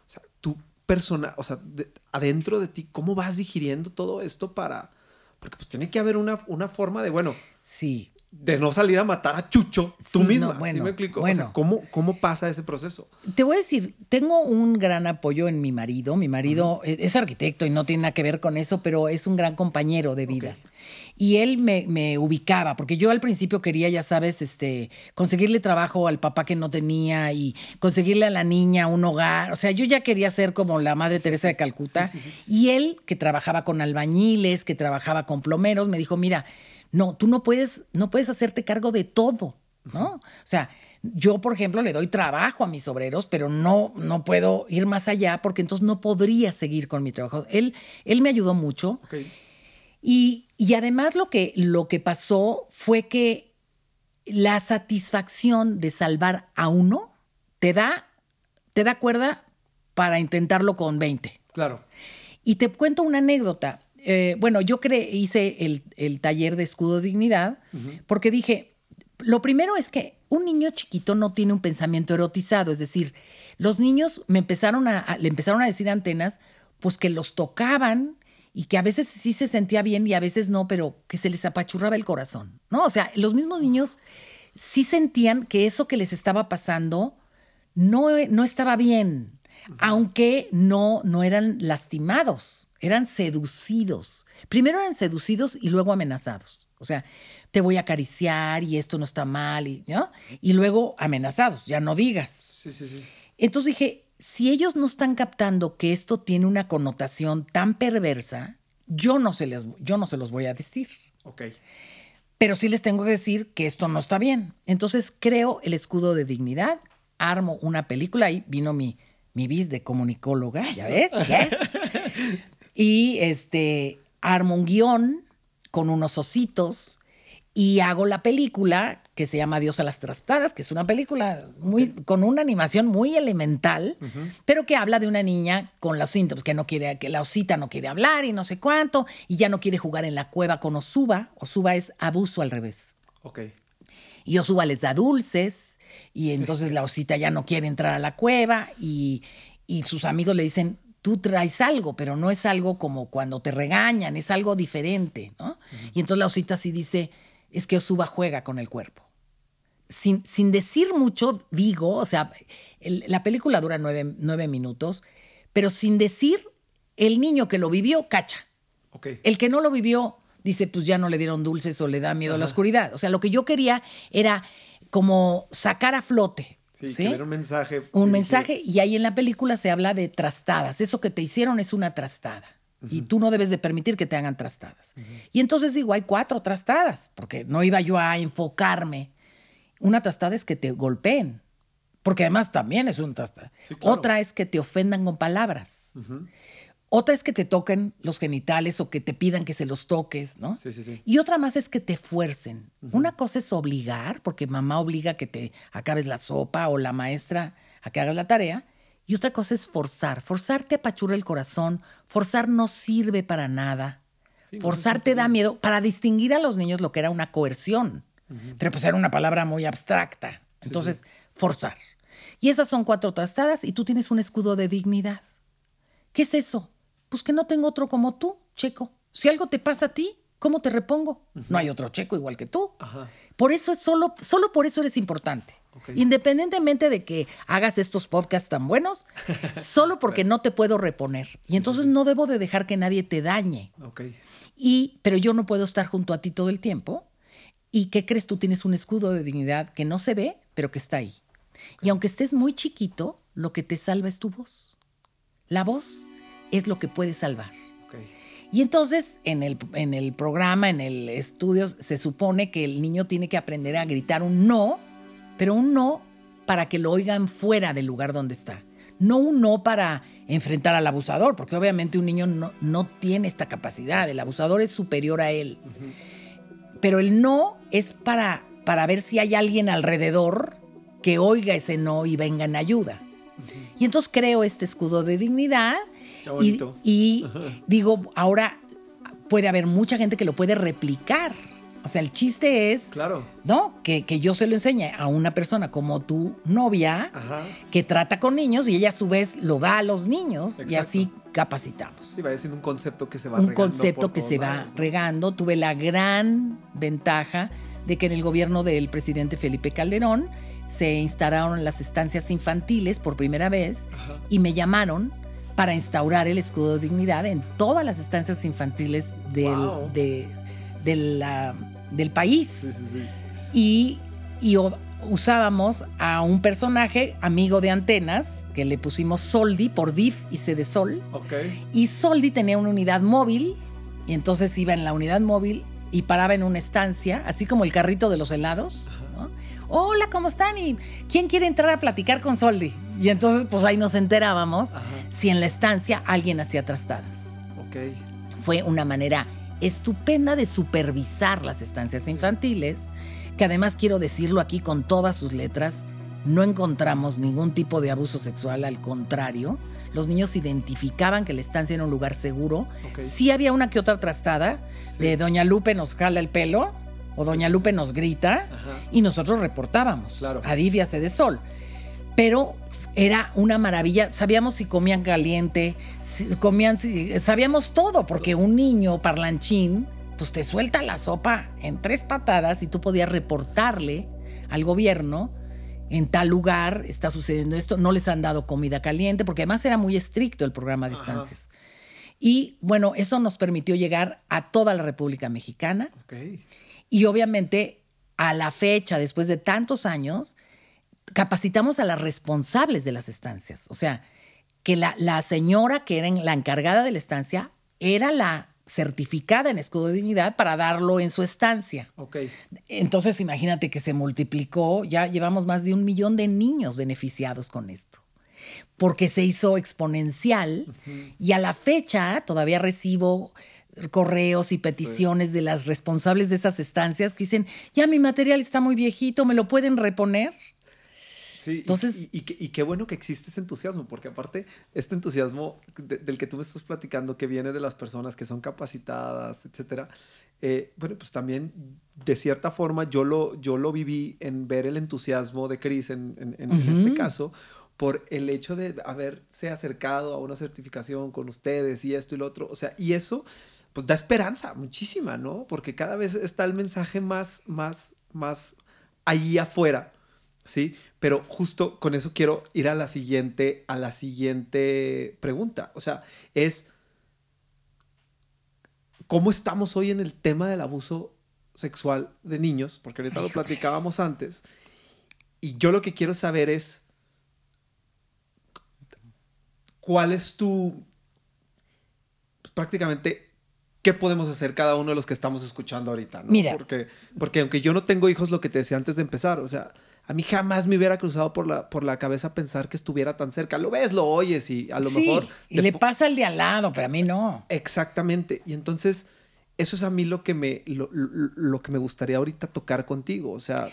O sea, tú persona, o sea, adentro de ti, ¿cómo vas digiriendo todo esto para... Porque pues tiene que haber una, una forma de, bueno, sí de no salir a matar a Chucho tú misma. me explico? Bueno, ¿cómo, ¿cómo, pasa ese proceso? Te voy a decir, tengo un gran apoyo en mi marido. Mi marido es arquitecto y no tiene nada que ver con eso, pero es un gran compañero de vida. Y él me, ubicaba, porque yo al principio quería, ya sabes, este, conseguirle trabajo al papá que no tenía y conseguirle a la niña un hogar. O sea, yo ya quería ser como la Madre Teresa de Calcuta. y él, que trabajaba con albañiles, que trabajaba con plomeros, me dijo, mira, no, tú no puedes, no puedes hacerte cargo de todo, ¿no? O sea, yo, por ejemplo, le doy trabajo a mis obreros, pero no, no puedo ir más allá porque entonces no podría seguir con mi trabajo. Él, él me ayudó mucho. Y, y, además lo que, lo que pasó fue que la satisfacción de salvar a uno te da, te da cuerda para intentarlo con 20. Claro. Y te cuento una anécdota. Eh, bueno, yo hice el, taller de escudo dignidad porque dije, lo primero es que un niño chiquito no tiene un pensamiento erotizado, es decir, los niños me empezaron a, le empezaron a decir antenas, pues que los tocaban y que a veces sí se sentía bien y a veces no, pero que se les apachurraba el corazón, ¿no? O sea, los mismos niños sí sentían que eso que les estaba pasando no, no estaba bien, aunque no, no eran lastimados eran seducidos. Primero eran seducidos y luego amenazados. O sea, te voy a acariciar y esto no está mal, y, ¿no? Y luego amenazados, ya no digas. Sí, sí, sí. Entonces dije, si ellos no están captando que esto tiene una connotación tan perversa, yo no se, les, yo no se los voy a decir. Ok. Pero sí les tengo que decir que esto no está bien. Entonces creo el escudo de dignidad, armo una película, ahí vino mi, mi bis de comunicóloga, ¿ya ves? Yes. Y este, armo un guion con unos ositos y hago la película que se llama Dios a las trastadas, que es una película muy, con una animación muy elemental, pero que habla de una niña con los síntomas, que no quiere, que la osita no quiere hablar y no sé cuánto, y ya no quiere jugar en la cueva con Osuba. Osuba es abuso al revés. Ok. Y Osuba les da dulces, y entonces la osita ya no quiere entrar a la cueva, y, y sus amigos le dicen, tú traes algo, pero no es algo como cuando te regañan, es algo diferente, ¿no? Y entonces la osita sí dice, es que Osuba juega con el cuerpo. sin, sin decir mucho, digo, o sea, la película dura nueve, nueve, minutos, pero sin decir, el niño que lo vivió, cacha. El que no lo vivió, dice, pues ya no le dieron dulces o le da miedo a la oscuridad. O sea, lo que yo quería era como sacar a flote. Sí, un mensaje. Un mensaje, y ahí en la película se habla de trastadas. Eso que te hicieron es una trastada. Y tú no debes de permitir que te hagan trastadas. Y entonces digo, hay cuatro trastadas, porque no iba yo a enfocarme. Una trastada es que te golpeen, porque además también es una trastada. Otra es que te ofendan con palabras. Otra es que te toquen los genitales o que te pidan que se los toques, ¿no? Sí, sí, sí. Y otra más es que te fuercen. Una cosa es obligar, porque mamá obliga a que te acabes la sopa o la maestra a que hagas la tarea. Y otra cosa es forzar. Forzar te apachurra el corazón. Forzar no sirve para nada. forzar te da miedo. Para distinguir a los niños lo que era una coerción. Pero pues era una palabra muy abstracta. Entonces, forzar. Y esas son cuatro trastadas y tú tienes un escudo de dignidad. ¿Qué es eso? Pues que no tengo otro como tú, Checo. Si algo te pasa a ti, ¿cómo te repongo? No hay otro Checo igual que tú. Por eso es solo, solo por eso eres importante. Independientemente de que hagas estos podcasts tan buenos, solo porque no te puedo reponer. Y entonces no debo de dejar que nadie te dañe. Y, pero yo no puedo estar junto a ti todo el tiempo. ¿Y qué crees? Tú tienes un escudo de dignidad que no se ve, pero que está ahí. Y aunque estés muy chiquito, lo que te salva es tu voz. La voz es lo que puede salvar. Y entonces en el, en el programa, en el estudio, se supone que el niño tiene que aprender a gritar un no, pero un no para que lo oigan fuera del lugar donde está. No un no para enfrentar al abusador, porque obviamente un niño no, no tiene esta capacidad, el abusador es superior a él. Pero el no es para, para ver si hay alguien alrededor que oiga ese no y venga en ayuda. Y entonces creo este escudo de dignidad y, digo, ahora puede haber mucha gente que lo puede replicar. O sea, el chiste es, claro. ¿no? Que, yo se lo enseñe a una persona como tu novia, que trata con niños y ella a su vez lo da a los niños y así capacitamos. Sí, va siendo un concepto que se va un regando. Un concepto que se va regando. Tuve la gran ventaja de que en el gobierno del presidente Felipe Calderón se instalaron las estancias infantiles por primera vez y me llamaron para instaurar el escudo de dignidad en todas las estancias infantiles del, del país. Y, usábamos a un personaje amigo de antenas que le pusimos Soldi por DIF y C de Sol. Y Soldi tenía una unidad móvil y entonces iba en la unidad móvil y paraba en una estancia, así como el carrito de los helados hola, ¿cómo están? ¿Y quién quiere entrar a platicar con Soldi? Y entonces, pues ahí nos enterábamos si en la estancia alguien hacía trastadas. Ok. Fue una manera estupenda de supervisar las estancias infantiles, que además quiero decirlo aquí con todas sus letras, no encontramos ningún tipo de abuso sexual, al contrario. Los niños identificaban que la estancia era un lugar seguro. Sí había una que otra trastada de Doña Lupe nos jala el pelo, o Doña Lupe nos grita y nosotros reportábamos claro. a Divia de Sol. Pero era una maravilla. Sabíamos si comían caliente, si comían, sabíamos todo, porque un niño parlanchín, pues te suelta la sopa en tres patadas y tú podías reportarle al gobierno en tal lugar está sucediendo esto, no les han dado comida caliente, porque además era muy estricto el programa de estancias. Y bueno, eso nos permitió llegar a toda la República Mexicana. Okay. Y obviamente, a la fecha, después de tantos años, capacitamos a las responsables de las estancias. O sea, que la, la señora que era la encargada de la estancia era la certificada en escudo de dignidad para darlo en su estancia. Okay. Entonces, imagínate que se multiplicó, ya llevamos más de un millón de niños beneficiados con esto, porque se hizo exponencial y a la fecha todavía recibo correos y peticiones de las responsables de esas estancias que dicen, ya mi material está muy viejito, ¿me lo pueden reponer? Sí, Entonces, y, qué bueno que existe ese entusiasmo, porque aparte, este entusiasmo del que tú me estás platicando, que viene de las personas que son capacitadas, etcétera, eh, bueno, pues también de cierta forma yo lo, yo lo viví en ver el entusiasmo de Cris en, en, este caso, por el hecho de haberse acercado a una certificación con ustedes y esto y lo otro, o sea, y eso pues da esperanza muchísima, ¿no? Porque cada vez está el mensaje más, más, más ahí afuera, ¿sí? Pero justo con eso quiero ir a la siguiente, a la siguiente pregunta. O sea, es ¿cómo estamos hoy en el tema del abuso sexual de niños? Porque ahorita lo platicábamos antes. Y yo lo que quiero saber es cuál es tu, pues, prácticamente, qué podemos hacer cada uno de los que estamos escuchando ahorita, ¿no? Mira. Porque, porque aunque yo no tengo hijos, lo que te decía antes de empezar, o sea, a mí jamás me hubiera cruzado por la, por la cabeza pensar que estuviera tan cerca. Lo ves, lo oyes y a lo sí, mejor... Y le pasa al de al lado, pero a mí no. Exactamente. Y entonces, eso es a mí lo que me, lo, lo, lo que me gustaría ahorita tocar contigo. O sea...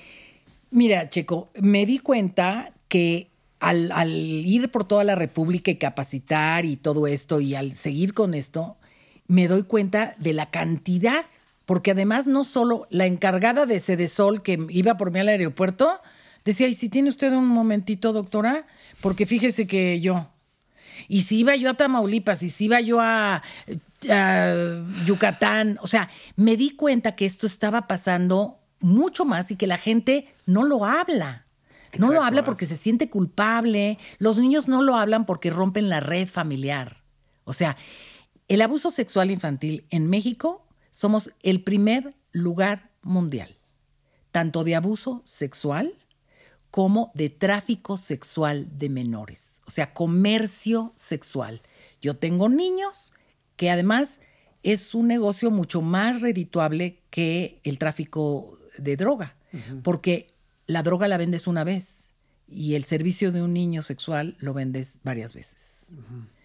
Mira, Checo, me di cuenta que al, al, ir por toda la República y capacitar y todo esto y al seguir con esto, me doy cuenta de la cantidad, porque además no solo la encargada de Sedesol que iba por mí al aeropuerto, decía, ¿y si tiene usted un momentito, doctora? Porque fíjese que yo, y si iba yo a Tamaulipas, y si iba yo a, a Yucatán, o sea, me di cuenta que esto estaba pasando mucho más y que la gente no lo habla. No Exacto, lo habla porque se siente culpable. Los niños no lo hablan porque rompen la red familiar. O sea, el abuso sexual infantil en México somos el primer lugar mundial, tanto de abuso sexual como de tráfico sexual de menores, o sea, comercio sexual. Yo tengo niños que además es un negocio mucho más redituable que el tráfico de droga, uh -huh. porque la droga la vendes una vez y el servicio de un niño sexual lo vendes varias veces. Uh -huh.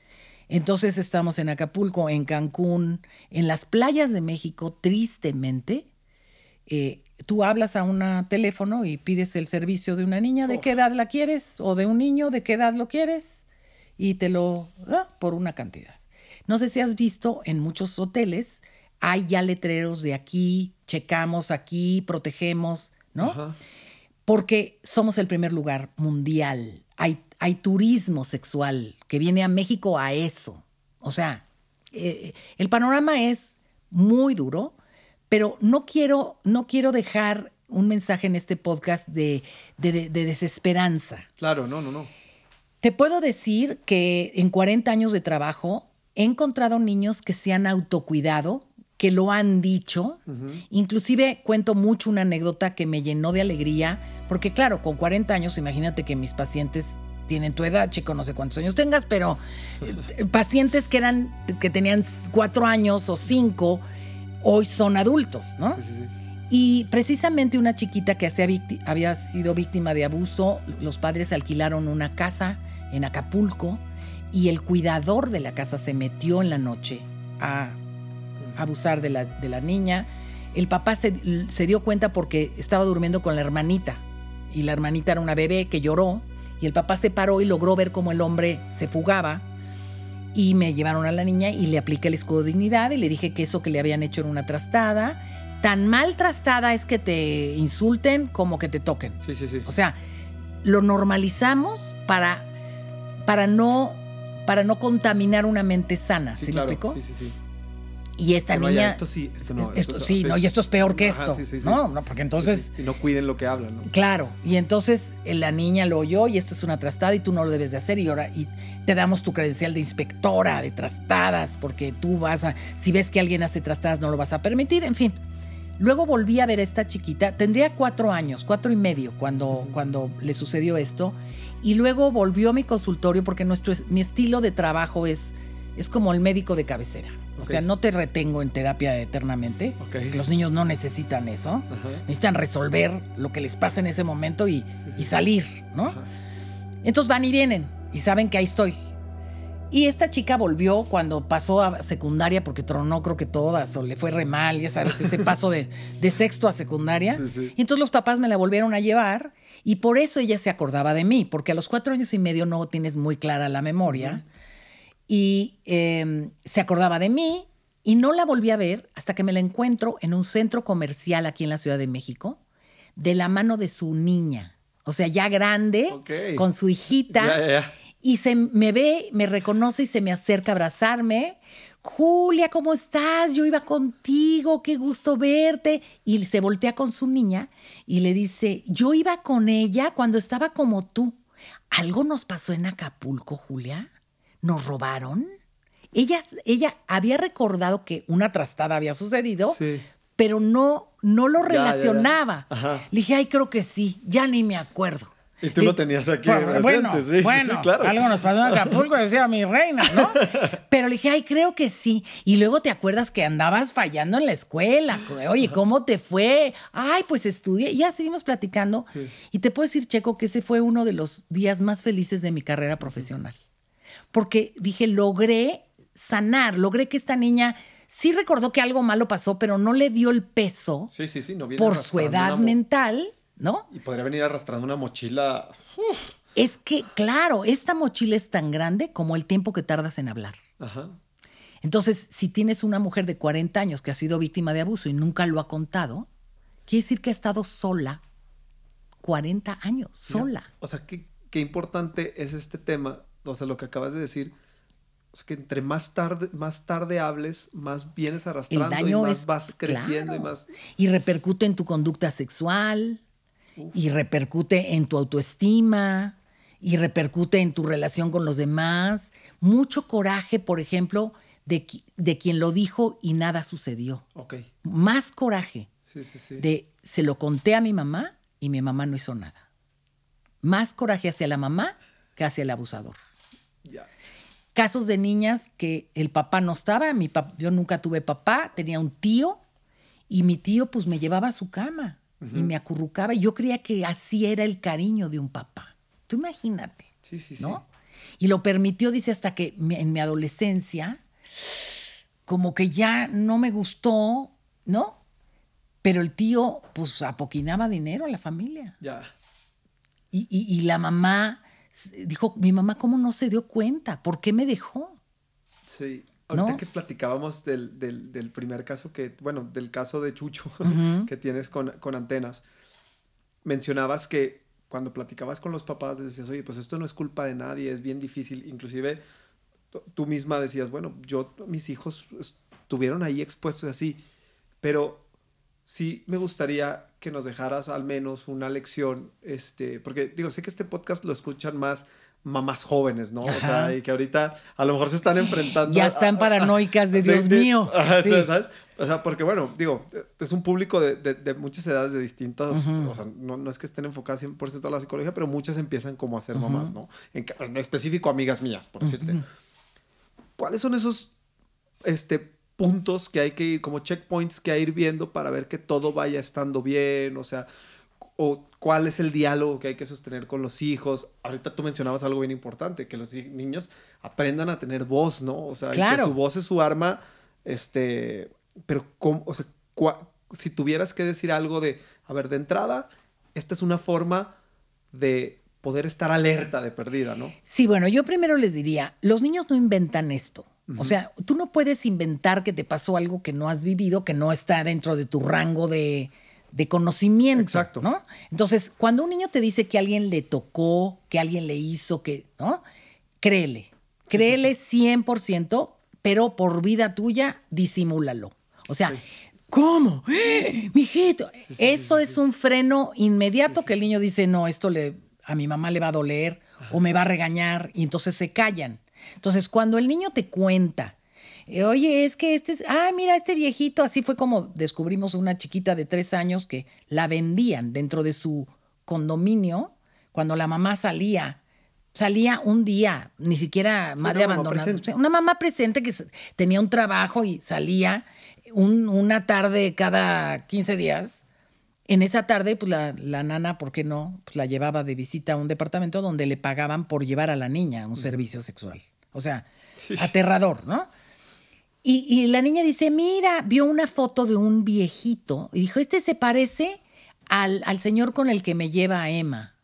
Entonces estamos en Acapulco, en Cancún, en las playas de México, tristemente, eh, tú hablas a un teléfono y pides el servicio de una niña, ¿de qué edad la quieres? O de un niño, ¿de qué edad lo quieres? Y te lo da por una cantidad. No sé si has visto en muchos hoteles, hay ya letreros de aquí, checamos aquí, protegemos, ¿no? Ajá. Porque somos el primer lugar mundial. Hay, hay turismo sexual que viene a México a eso. O sea, eh, el panorama es muy duro, pero no quiero, no quiero dejar un mensaje en este podcast de, de, de, de, desesperanza. Claro, no, no, no. Te puedo decir que en 40 años de trabajo he encontrado niños que se han autocuidado, que lo han dicho. Uh -huh. Inclusive cuento mucho una anécdota que me llenó de alegría, porque claro, con 40 años, imagínate que mis pacientes tienen tu edad, chico, no sé cuántos años tengas, pero eh, pacientes que eran, que tenían cuatro años o cinco, hoy son adultos, ¿no? Sí, sí, sí. Y precisamente una chiquita que había sido víctima de abuso, los padres alquilaron una casa en Acapulco y el cuidador de la casa se metió en la noche a abusar de la, de la niña. El papá se, se dio cuenta porque estaba durmiendo con la hermanita y la hermanita era una bebé que lloró y el papá se paró y logró ver cómo el hombre se fugaba y me llevaron a la niña y le apliqué el escudo de dignidad y le dije que eso que le habían hecho era una trastada. Tan mal trastada es que te insulten como que te toquen. Sí, sí, sí. O sea, lo normalizamos para, para, no, para no contaminar una mente sana. Sí, ¿Sí claro. me explico? Sí, sí, sí. Y esta Que niña. esto sí, esto no. Esto, sí, no, y esto es peor que Ajá, esto. sí, sí, sí. No, no, porque entonces. Y no cuiden lo que hablan, ¿no? Claro, y entonces eh, la niña lo oyó y esto es una trastada y tú no lo debes de hacer y ahora y te damos tu credencial de inspectora de trastadas porque tú vas a, si ves que alguien hace trastadas no lo vas a permitir, en fin. Luego volví a ver a esta chiquita, tendría cuatro años, cuatro y medio cuando, cuando le sucedió esto y luego volvió a mi consultorio porque nuestro, mi estilo de trabajo es, es como el médico de cabecera. O sea, no te retengo en terapia eternamente. Ok. Los niños no necesitan eso. Ajá. Necesitan resolver lo que les pasa en ese momento y, Sí, sí, y sí. salir, ¿no? Ajá. Entonces van y vienen y saben que ahí estoy. Y esta chica volvió cuando pasó a secundaria porque tronó creo que todas o le fue re mal, ya sabes, ese paso de, de sexto a secundaria. Sí. Y entonces los papás me la volvieron a llevar y por eso ella se acordaba de mí, porque a los cuatro años y medio no tienes muy clara la memoria. Y eh, se acordaba de mí y no la volví a ver hasta que me la encuentro en un centro comercial aquí en la Ciudad de México, de la mano de su niña. O sea, ya grande, con su hijita. Y se me ve, me reconoce y se me acerca a abrazarme Julia, ¿cómo estás? Yo iba contigo, qué gusto verte. Y se voltea con su niña y le dice, yo iba con ella cuando estaba como tú. ¿Algo nos pasó en Acapulco, Julia? ¿Nos robaron? Ella, ella había recordado que una trastada había sucedido, pero no, no lo relacionaba. Le dije, ay, creo que sí, ya ni me acuerdo. Y tú lo tenías aquí presente, bueno, sí, bueno, sí, claro. Algo nos pasó en Acapulco, decía mi reina, ¿no? Pero le dije, ay, creo que sí. Y luego te acuerdas que andabas fallando en la escuela. Oye, ¿cómo te fue? Ay, pues estudié. Y ya seguimos platicando. Y te puedo decir, Checo, que ese fue uno de los días más felices de mi carrera profesional. Porque dije, logré sanar, logré que esta niña sí recordó que algo malo pasó, pero no le dio el peso sí, sí, sí, no por su edad mental, ¿no? Y podría venir arrastrando una mochila. uf. Es que, claro, esta mochila es tan grande como el tiempo que tardas en hablar. Ajá. Entonces, si tienes una mujer de 40 años que ha sido víctima de abuso y nunca lo ha contado, quiere decir que ha estado sola 40 años, sola. O sea, qué, qué importante es este tema, o sea, lo que acabas de decir. O sea, que entre más tarde, más tarde hables, más vienes El arrastrando daño y más es vas creciendo y más. y repercute en tu conducta sexual y repercute en tu autoestima y repercute en tu relación con los demás. Mucho coraje, por ejemplo, de, de quien lo dijo y nada sucedió. Más coraje Sí, sí, sí. de se lo conté a mi mamá y mi mamá no hizo nada. Más coraje hacia la mamá que hacia el abusador. Casos de niñas que el papá no estaba, mi pap- yo nunca tuve papá, tenía un tío y mi tío pues me llevaba a su cama y me acurrucaba y yo creía que así era el cariño de un papá. Tú imagínate. Sí, sí, sí. ¿no? Y lo permitió, dice, hasta que en mi adolescencia, como que ya no me gustó, ¿no? Pero el tío, pues, apoquinaba dinero a la familia. Ya. Y, y- y la mamá dijo, mi mamá, ¿cómo no se dio cuenta? ¿Por qué me dejó? Sí. Ahorita ¿No? que platicábamos del, del- del primer caso que, bueno, del caso de Chucho que tienes con, con antenas, mencionabas que cuando platicabas con los papás decías, oye, pues esto no es culpa de nadie, es bien difícil. Inclusive tú- tú misma decías, bueno, yo, mis hijos estuvieron ahí expuestos así, pero sí me gustaría que nos dejaras al menos una lección, este, porque digo, sé que este podcast lo escuchan más mamás jóvenes, ¿no? O sea, y que ahorita a lo mejor se están enfrentando. Ya a- están a- paranoicas de Dios mío. Sí. ¿sabes? O sea, porque bueno, digo, es un público de, de- muchas edades, de distintas, o sea, no, no es que estén enfocadas 100% a la psicología, pero muchas empiezan como a ser mamás, ¿no? En específico amigas mías, por decirte. ¿Cuáles son esos este, puntos que hay que ir, como checkpoints que hay que ir viendo para ver que todo vaya estando bien? O sea, o cuál es el diálogo que hay que sostener con los hijos. Ahorita tú mencionabas algo bien importante, que los niños aprendan a tener voz, ¿no? O sea, Claro. que su voz es su arma, este, pero ¿cómo? o sea, si tuvieras que decir algo de, a ver, de entrada, esta es una forma de poder estar alerta de perdida, ¿no? Sí, bueno, yo primero les diría, los niños no inventan esto. O sea, tú no puedes inventar que te pasó algo que no has vivido, que no está dentro de tu rango de, de conocimiento. Exacto. ¿no? Entonces, cuando un niño te dice que alguien le tocó, que alguien le hizo, que, ¿no? Créele. Créele 100%, pero por vida tuya, disimúlalo. O sea, ¿cómo? ¡Eh, mijito! Eso es un freno inmediato que el niño dice, no, esto le, a mi mamá le va a doler o me va a regañar y entonces se callan. Entonces, cuando el niño te cuenta, eh, oye, es que este, es, ah, mira, este viejito, así fue como descubrimos una chiquita de tres años que la vendían dentro de su condominio cuando la mamá salía. Salía un día, ni siquiera madre una abandonada. una mamá presente que tenía un trabajo y salía un- una tarde cada 15 días. En esa tarde, pues la, la nana, ¿por qué no? Pues la llevaba de visita a un departamento donde le pagaban por llevar a la niña a un servicio sexual. O sea, aterrador, ¿no? Y, y la niña dice, mira, vio una foto de un viejito y dijo, este se parece al, al señor con el que me lleva a Emma.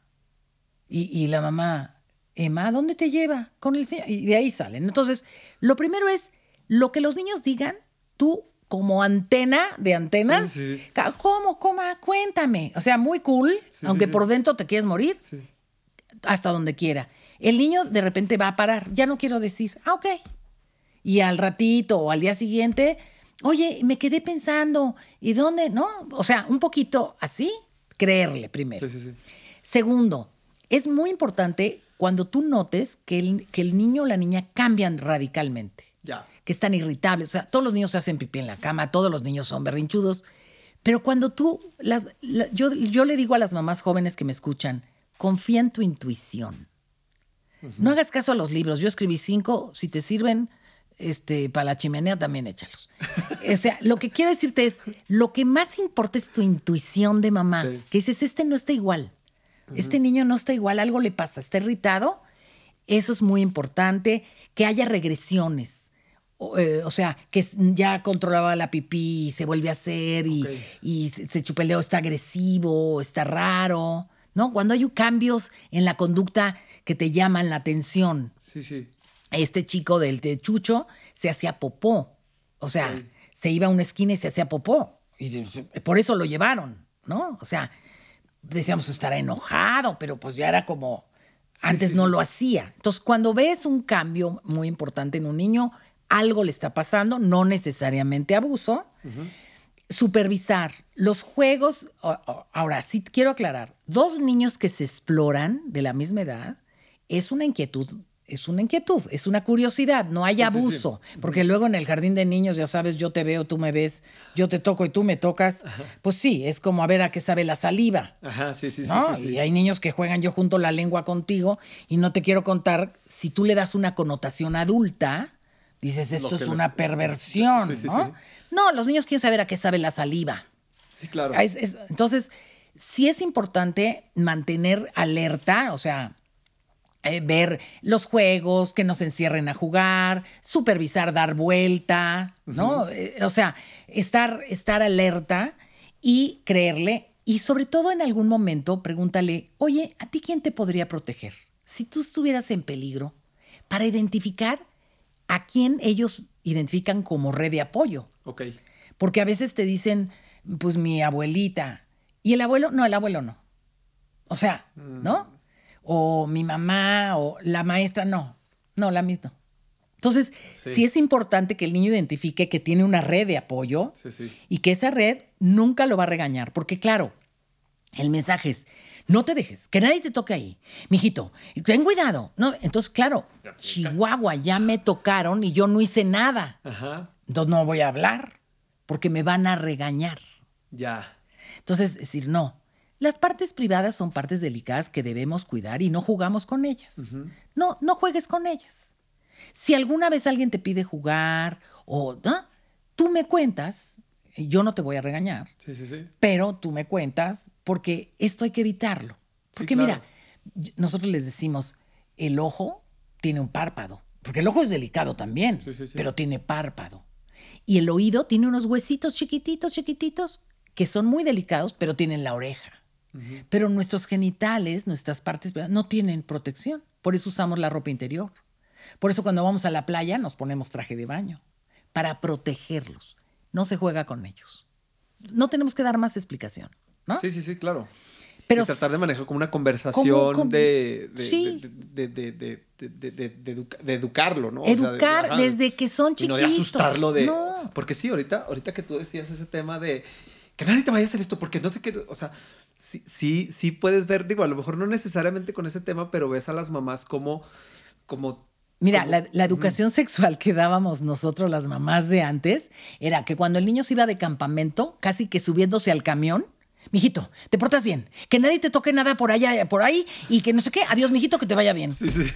Y, y la mamá, Emma, ¿dónde te lleva? Con el señor. Y de ahí salen. Entonces, lo primero es, lo que los niños digan, tú como antena de antenas, Sí, sí. ¿cómo, cómo? Cuéntame. O sea, muy cool, Sí, aunque por dentro te quieres morir, Sí. hasta donde quiera. El niño de repente va a parar, ya no quiero decir, ah, ok. Y al ratito o al día siguiente, oye, me quedé pensando, ¿y dónde? ¿No? O sea, un poquito así, creerle primero. Sí, sí, sí. Segundo, es muy importante cuando tú notes que el, que el niño o la niña cambian radicalmente, Ya. Que están irritables. O sea, todos los niños se hacen pipí en la cama, todos los niños son berrinchudos. Pero cuando tú, las, la- yo, yo le digo a las mamás jóvenes que me escuchan, confía en tu intuición. No hagas caso a los libros. Yo escribí cinco, si te sirven este, para la chimenea, también échalos. o sea, lo que quiero decirte es, lo que más importa es tu intuición de mamá. Sí. Que dices, este no está igual. Este niño no está igual, algo le pasa, está irritado. Eso es muy importante. Que haya regresiones. O, eh, o sea, que ya controlaba la pipí y se vuelve a hacer y, y se, se chupa el dedo, está agresivo, está raro. ¿No? Cuando hay cambios en la conducta que te llaman la atención Sí, sí. este chico del de Chucho se hacía popó. O sea, se iba a una esquina y se hacía popó. Y por eso lo llevaron, ¿no? O sea, decíamos estará enojado, pero pues ya era como antes sí, no sí. lo hacía. Entonces, cuando ves un cambio muy importante en un niño, algo le está pasando, no necesariamente abuso. Supervisar los juegos. Ahora, sí quiero aclarar: dos niños que se exploran de la misma edad es una inquietud. Es una inquietud, es una curiosidad, no hay sí, sí. abuso. Porque luego en el jardín de niños, ya sabes, yo te veo, tú me ves, yo te toco y tú me tocas. Pues sí, es como a ver a qué sabe la saliva. Ajá, sí, sí, sí. ¿no? sí, sí. Y hay niños que juegan yo junto la lengua contigo y no te quiero contar, si tú le das una connotación adulta, dices, esto es una perversión, Sí, sí, ¿no? sí. No, los niños quieren saber a qué sabe la saliva. Sí, claro. Es- es- entonces, sí es importante mantener alerta, o sea, eh, ver los juegos, que nos encierren a jugar, supervisar, dar vuelta, ¿no? Eh, o sea, estar, estar alerta y creerle. Y sobre todo en algún momento, pregúntale, oye, ¿a ti quién te podría proteger? Si tú estuvieras en peligro, para identificar a quién ellos identifican como red de apoyo. Ok. Porque a veces te dicen, pues mi abuelita. Y el abuelo, no, el abuelo no. O sea, ¿no? O mi mamá, o la maestra, no. No, la misma. Entonces, sí. Sí. es importante que el niño identifique que tiene una red de apoyo Sí, sí. y que esa red nunca lo va a regañar. Porque, claro, el mensaje es, no te dejes, que nadie te toque ahí. Mijito, ten cuidado. No, entonces, claro, Chihuahua, ya me tocaron y yo no hice nada. Ajá. Entonces no voy a hablar porque me van a regañar. Ya. Entonces, es decir, no. Las partes privadas son partes delicadas que debemos cuidar y no jugamos con ellas. No, no juegues con ellas. Si alguna vez alguien te pide jugar o ¿no? tú me cuentas, yo no te voy a regañar, Sí, sí, sí. pero tú me cuentas porque esto hay que evitarlo. Porque claro. mira, nosotros les decimos, el ojo tiene un párpado, porque el ojo es delicado también, Sí, sí, sí. pero tiene párpado. Y el oído tiene unos huesitos chiquititos, chiquititos, que son muy delicados, pero tienen la oreja. Pero nuestros genitales, nuestras partes, no tienen protección. Por eso usamos la ropa interior. Por eso cuando vamos a la playa nos ponemos traje de baño, para protegerlos. No se juega con ellos. No tenemos que dar más explicación, ¿no? Sí, sí, sí, claro. Pero y tratar de manejar como una conversación de, de, educarlo, ¿no? O sea, de- Educar desde que son Y no de chiquitos. asustarlo de... No. Porque sí, ahorita, ahorita que tú decías ese tema de que nadie te vaya a hacer esto porque no sé qué, o sea, sí, sí, sí puedes ver, digo, a lo mejor no necesariamente con ese tema, pero ves a las mamás como, como Mira, la, la educación sexual que dábamos nosotros, las mamás de antes, era que cuando el niño se iba de campamento, casi que subiéndose al camión, mijito, te portas bien, que nadie te toque nada por allá, por ahí, y que no sé qué, adiós, mijito, que te vaya bien. Sí, sí.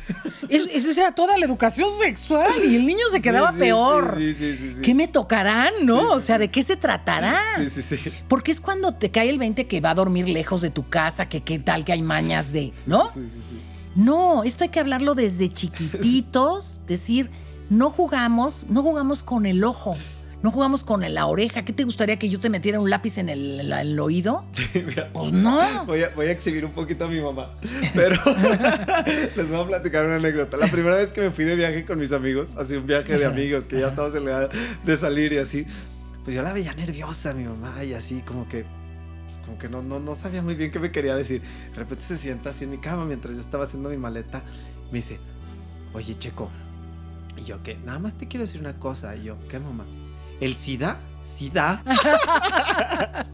Es- Esa era toda la educación sexual y el niño se quedaba sí, peor. sí, sí, sí, sí. ¿Qué me tocarán, no? o sea, ¿de qué se tratará? Sí, sí, sí. Porque es cuando te cae el 20 que va a dormir lejos de tu casa, que qué tal que hay mañas de, ¿no? Sí, sí, sí. No, esto hay que hablarlo desde chiquititos, decir, no jugamos, no jugamos con el ojo, no jugamos con la oreja. ¿Qué te gustaría que yo te metiera un lápiz en el, en el oído? Mira, Pues no. Voy a, voy a exhibir un poquito a mi mamá. Pero les voy a platicar una anécdota. La primera vez que me fui de viaje con mis amigos, así un viaje de amigos, que ya estábamos en la edad de salir y así, pues yo la veía nerviosa mi mamá y así como que como que no, no, no sabía muy bien qué me quería decir. De repente se sienta así en mi cama mientras yo estaba haciendo mi maleta. Me dice, oye Checo, Y yo, ¿qué? Nada más te quiero decir una cosa. Y yo, ¿qué, mamá? ¿El SIDA? ¿SIDA?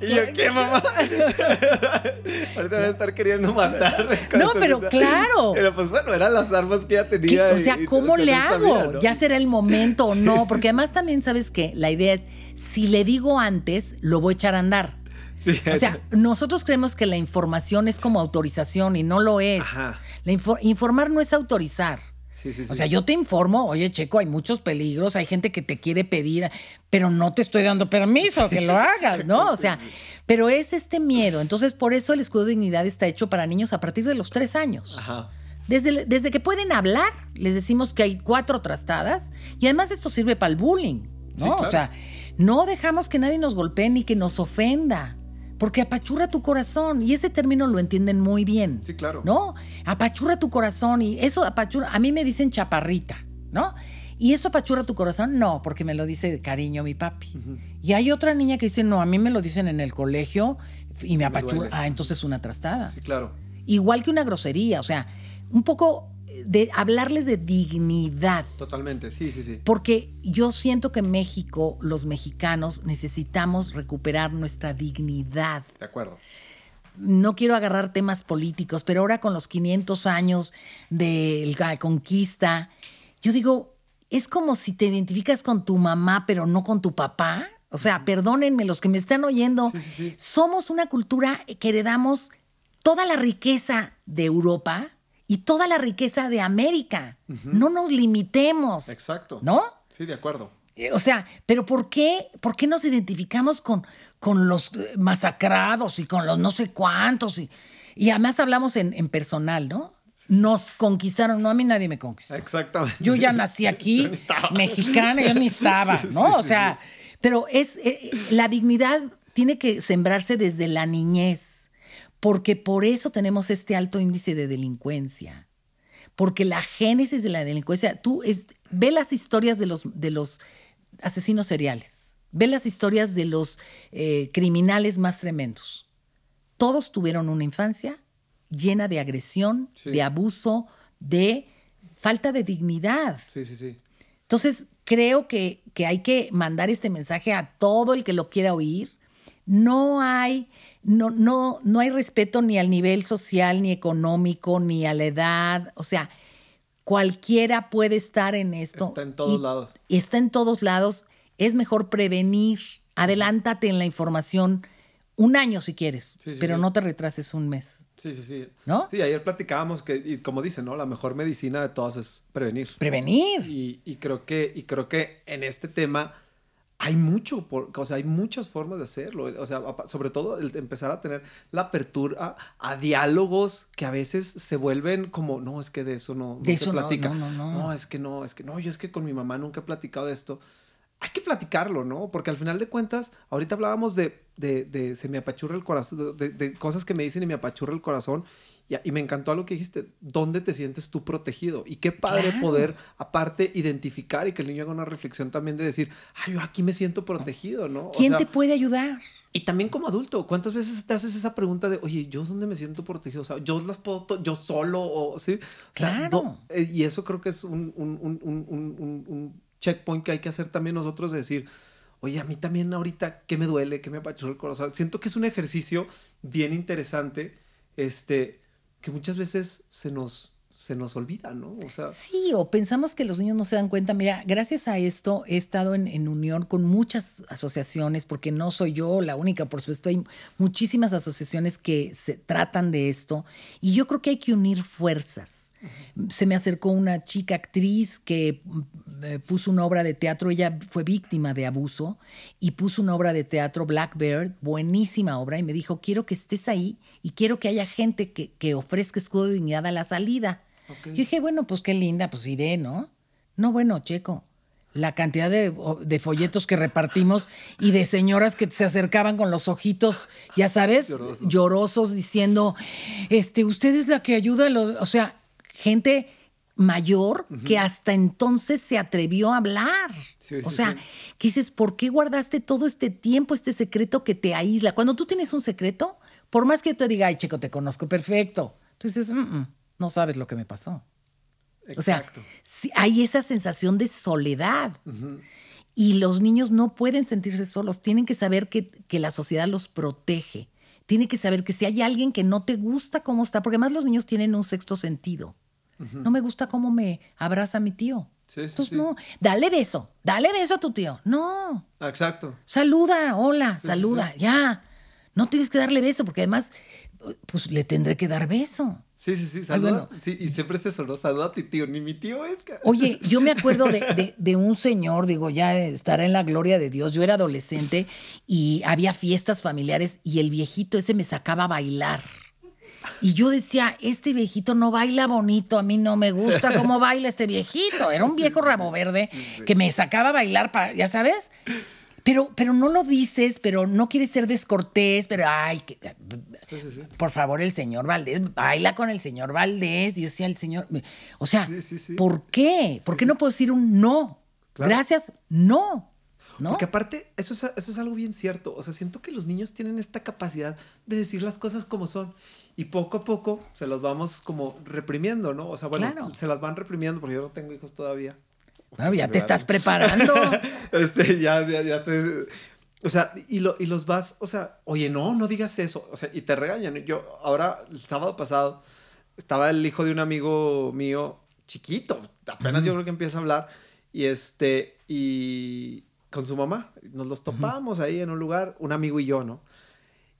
y yo, ¿qué, mamá? Ahorita voy a estar queriendo matar. No, pero claro. Pero pues bueno, eran las armas que ella tenía. O sea, ¿cómo le hago? Ya será el momento o no. Porque además también, ¿sabes qué? La idea es, si le digo antes, lo voy a echar a andar. Sí. O sea, nosotros creemos que la información es como autorización y no lo es. Ajá. informar no es autorizar. O sea, yo te informo, oye, Checo, hay muchos peligros, hay gente que te quiere pedir, pero no te estoy dando permiso que lo hagas, ¿no? O sea, pero es este miedo. Entonces, por eso el escudo de dignidad está hecho para niños a partir de los tres años. Ajá. Desde, desde que pueden hablar, les decimos que hay cuatro trastadas y además esto sirve para el bullying, ¿no? O sea, no dejamos que nadie nos golpee ni que nos ofenda porque apachurra tu corazón y ese término lo entienden muy bien. Sí, claro. ¿No? Apachurra tu corazón y eso apachurra, a mí me dicen chaparrita, ¿no? ¿Y eso apachurra tu corazón? No, porque me lo dice de cariño mi papi. Y hay otra niña que dice, no, a mí me lo dicen en el colegio y me apachurra. ah, entonces una trastada. Sí, claro. Igual que una grosería, o sea, un poco de hablarles de dignidad. Totalmente, sí, sí, sí. Porque yo siento que México, los mexicanos, necesitamos recuperar nuestra dignidad. De acuerdo. No quiero agarrar temas políticos, pero ahora con los 500 años de la conquista, yo digo, es como si te identificas con tu mamá, pero no con tu papá. O sea, perdónenme los que me están oyendo. Sí, sí, sí. Somos una cultura que heredamos toda la riqueza de Europa, y toda la riqueza de América. No nos limitemos. Exacto. ¿No? Sí, de acuerdo. Eh, o sea, pero ¿por qué, por qué nos identificamos con, con los eh, masacrados y con los no sé cuántos? Y, y además hablamos en, en personal, ¿no? Nos conquistaron, no a mí nadie me conquistó. Exactamente. Yo ya nací aquí, mexicana, yo ni estaba, ¿no? o sea, pero es eh, la dignidad tiene que sembrarse desde la niñez porque por eso tenemos este alto índice de delincuencia. Porque la génesis de la delincuencia, tú ve las historias de los, de los asesinos seriales, ve las historias de los eh, criminales más tremendos. Todos tuvieron una infancia llena de agresión, de abuso, de falta de dignidad. Sí, sí, sí. Entonces, creo que, que hay que mandar este mensaje a todo el que lo quiera oír. No hay no, no, no hay respeto ni al nivel social, ni económico, ni a la edad. O sea, cualquiera puede estar en esto. Está en todos lados. Está en todos lados. Es mejor prevenir. Adelántate en la información un año si quieres, pero no te retrases un mes. Sí, sí, sí. ¿No? Sí, ayer platicábamos que, y como dicen, ¿no? La mejor medicina de todas es prevenir. Prevenir. Y, y creo, que, y creo que en este tema hay mucho, o sea, hay muchas formas de hacerlo. O sea, sobre todo el empezar a tener la apertura a, diálogos que a veces se vuelven como, no, es que de eso no, se platica. No, no, no, es que no, es que no, yo es que con mi mamá nunca he platicado de esto. Hay que platicarlo, ¿no? Porque al final de cuentas, ahorita hablábamos de, de, de se me apachurra el corazón, de, de cosas que me dicen y me apachurra el corazón. Y, me encantó algo que dijiste, ¿dónde te sientes tú protegido? Y qué padre poder, aparte, identificar y que el niño haga una reflexión también de decir, ay, yo aquí me siento protegido, ¿no? ¿Quién te puede ayudar? Y también como adulto, ¿cuántas veces te haces esa pregunta de, oye, ¿yo dónde me siento protegido? O sea, ¿yo las puedo, yo solo? O, ¿sí? claro. Eh, y eso creo que es un, un, un, un, checkpoint que hay que hacer también nosotros de decir, oye, a mí también ahorita, ¿qué me duele? ¿Qué me apachurra el corazón? Siento que es un ejercicio bien interesante, este que muchas veces se nos, se nos olvida, ¿no? O sea, sí, o pensamos que los niños no se dan cuenta. Mira, gracias a esto he estado en, unión con muchas asociaciones, porque no soy yo la única, por supuesto, hay muchísimas asociaciones que se tratan de esto, y yo creo que hay que unir fuerzas. Se me acercó una chica actriz que eh, puso una obra de teatro, ella fue víctima de abuso y puso una obra de teatro, Blackbird, buenísima obra, y me dijo, quiero que estés ahí y quiero que haya gente que, que ofrezca escudo de dignidad a la salida. Yo dije, bueno, pues qué linda, pues iré, ¿no? No, bueno, Checo, la cantidad de, de, folletos que repartimos y de señoras que se acercaban con los ojitos, ya sabes, llorosos, diciendo, este, usted es la que ayuda, o sea, gente mayor que hasta entonces se atrevió a hablar. o sea, que dices, ¿por qué guardaste todo este tiempo, este secreto que te aísla? Cuando tú tienes un secreto, por más que yo te diga, ay, chico, te conozco perfecto, tú dices, no sabes lo que me pasó. O sea, Exacto. sí, hay esa sensación de soledad. Y los niños no pueden sentirse solos, tienen que saber que, que la sociedad los protege. Tienen que saber que si hay alguien que no te gusta cómo está, porque además los niños tienen un sexto sentido. No me gusta cómo me abraza mi tío. Sí, sí, Entonces, sí. no, dale beso, dale beso a tu tío. No, Exacto. saluda, hola, saluda, ya. No tienes que darle beso, porque además, pues le tendré que dar beso. Sí, sí, sí, Ay, saluda. bueno. Sí, y siempre se sonó, saluda a tu tío, ni mi tío es. Oye, yo me acuerdo de, de- de un señor, digo, ya estará en la gloria de Dios. Yo era adolescente y había fiestas familiares y el viejito ese me sacaba a bailar. Y yo decía, este viejito no baila bonito, a mí no me gusta cómo baila este viejito. Era un viejo rabo verde que me sacaba a bailar, pa- ya sabes. Pero, pero no lo dices, pero no quieres ser descortés, pero ay, que- Sí, sí, sí. por favor, el señor Valdés, baila con el señor Valdés. Yo decía, el señor, o sea. ¿por qué? ¿Por qué no puedo decir un no? Claro. Gracias, no. ¿No? Porque aparte, eso es, eso es algo bien cierto. O sea, siento que los niños tienen esta capacidad de decir las cosas como son. Y poco a poco se los vamos como reprimiendo, ¿no? O sea, bueno, Claro. se las van reprimiendo porque yo no tengo hijos todavía. Bueno, ya te estás preparando. Este, ya, ya, ya estoy. O sea, y, lo, y los vas, o sea, oye, no, no digas eso. O sea, y te regañan. Yo, ahora, el sábado pasado, estaba el hijo de un amigo mío, chiquito, apenas yo creo que empieza a hablar, y este, y con su mamá, nos los topamos ahí en un lugar, un amigo y yo, ¿no?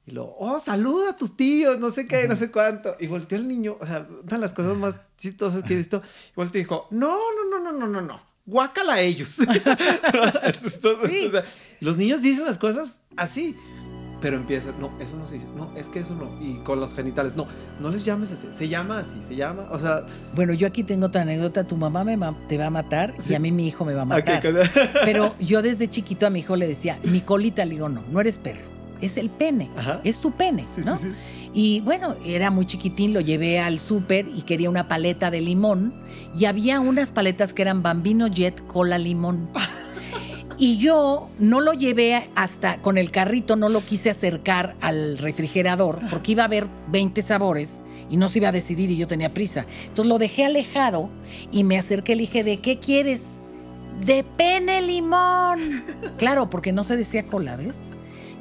Y luego, oh, saluda a tus tíos, no sé qué, no sé cuánto. Y volteó el niño, o sea, una de las cosas más chistosas que he visto. Y volteó y dijo, no, no, no, no, no, no, no. Guácala a ellos. Entonces, Sí. o sea, los niños dicen las cosas así. Pero empiezan, no, eso no se dice, no, es que eso no. Y con los genitales, no, no les llames así, se llama así, se llama, o sea, Bueno, yo aquí tengo otra anécdota. Tu mamá me ma- te va a matar y a mí mi hijo me va a matar. Pero yo desde chiquito a mi hijo le decía, mi colita, le digo, no, no eres perro, es el pene, Ajá. es tu pene, sí, ¿no? sí. Y bueno, era muy chiquitín, lo llevé al súper y quería una paleta de limón y había unas paletas que eran Bambino Jet Cola Limón. Y yo no lo llevé hasta con el carrito, no lo quise acercar al refrigerador porque iba a haber 20 sabores y no se iba a decidir y yo tenía prisa. Entonces lo dejé alejado y me acerqué y le dije, ¿de qué quieres? De pene limón. Claro, porque no se decía cola, ¿ves?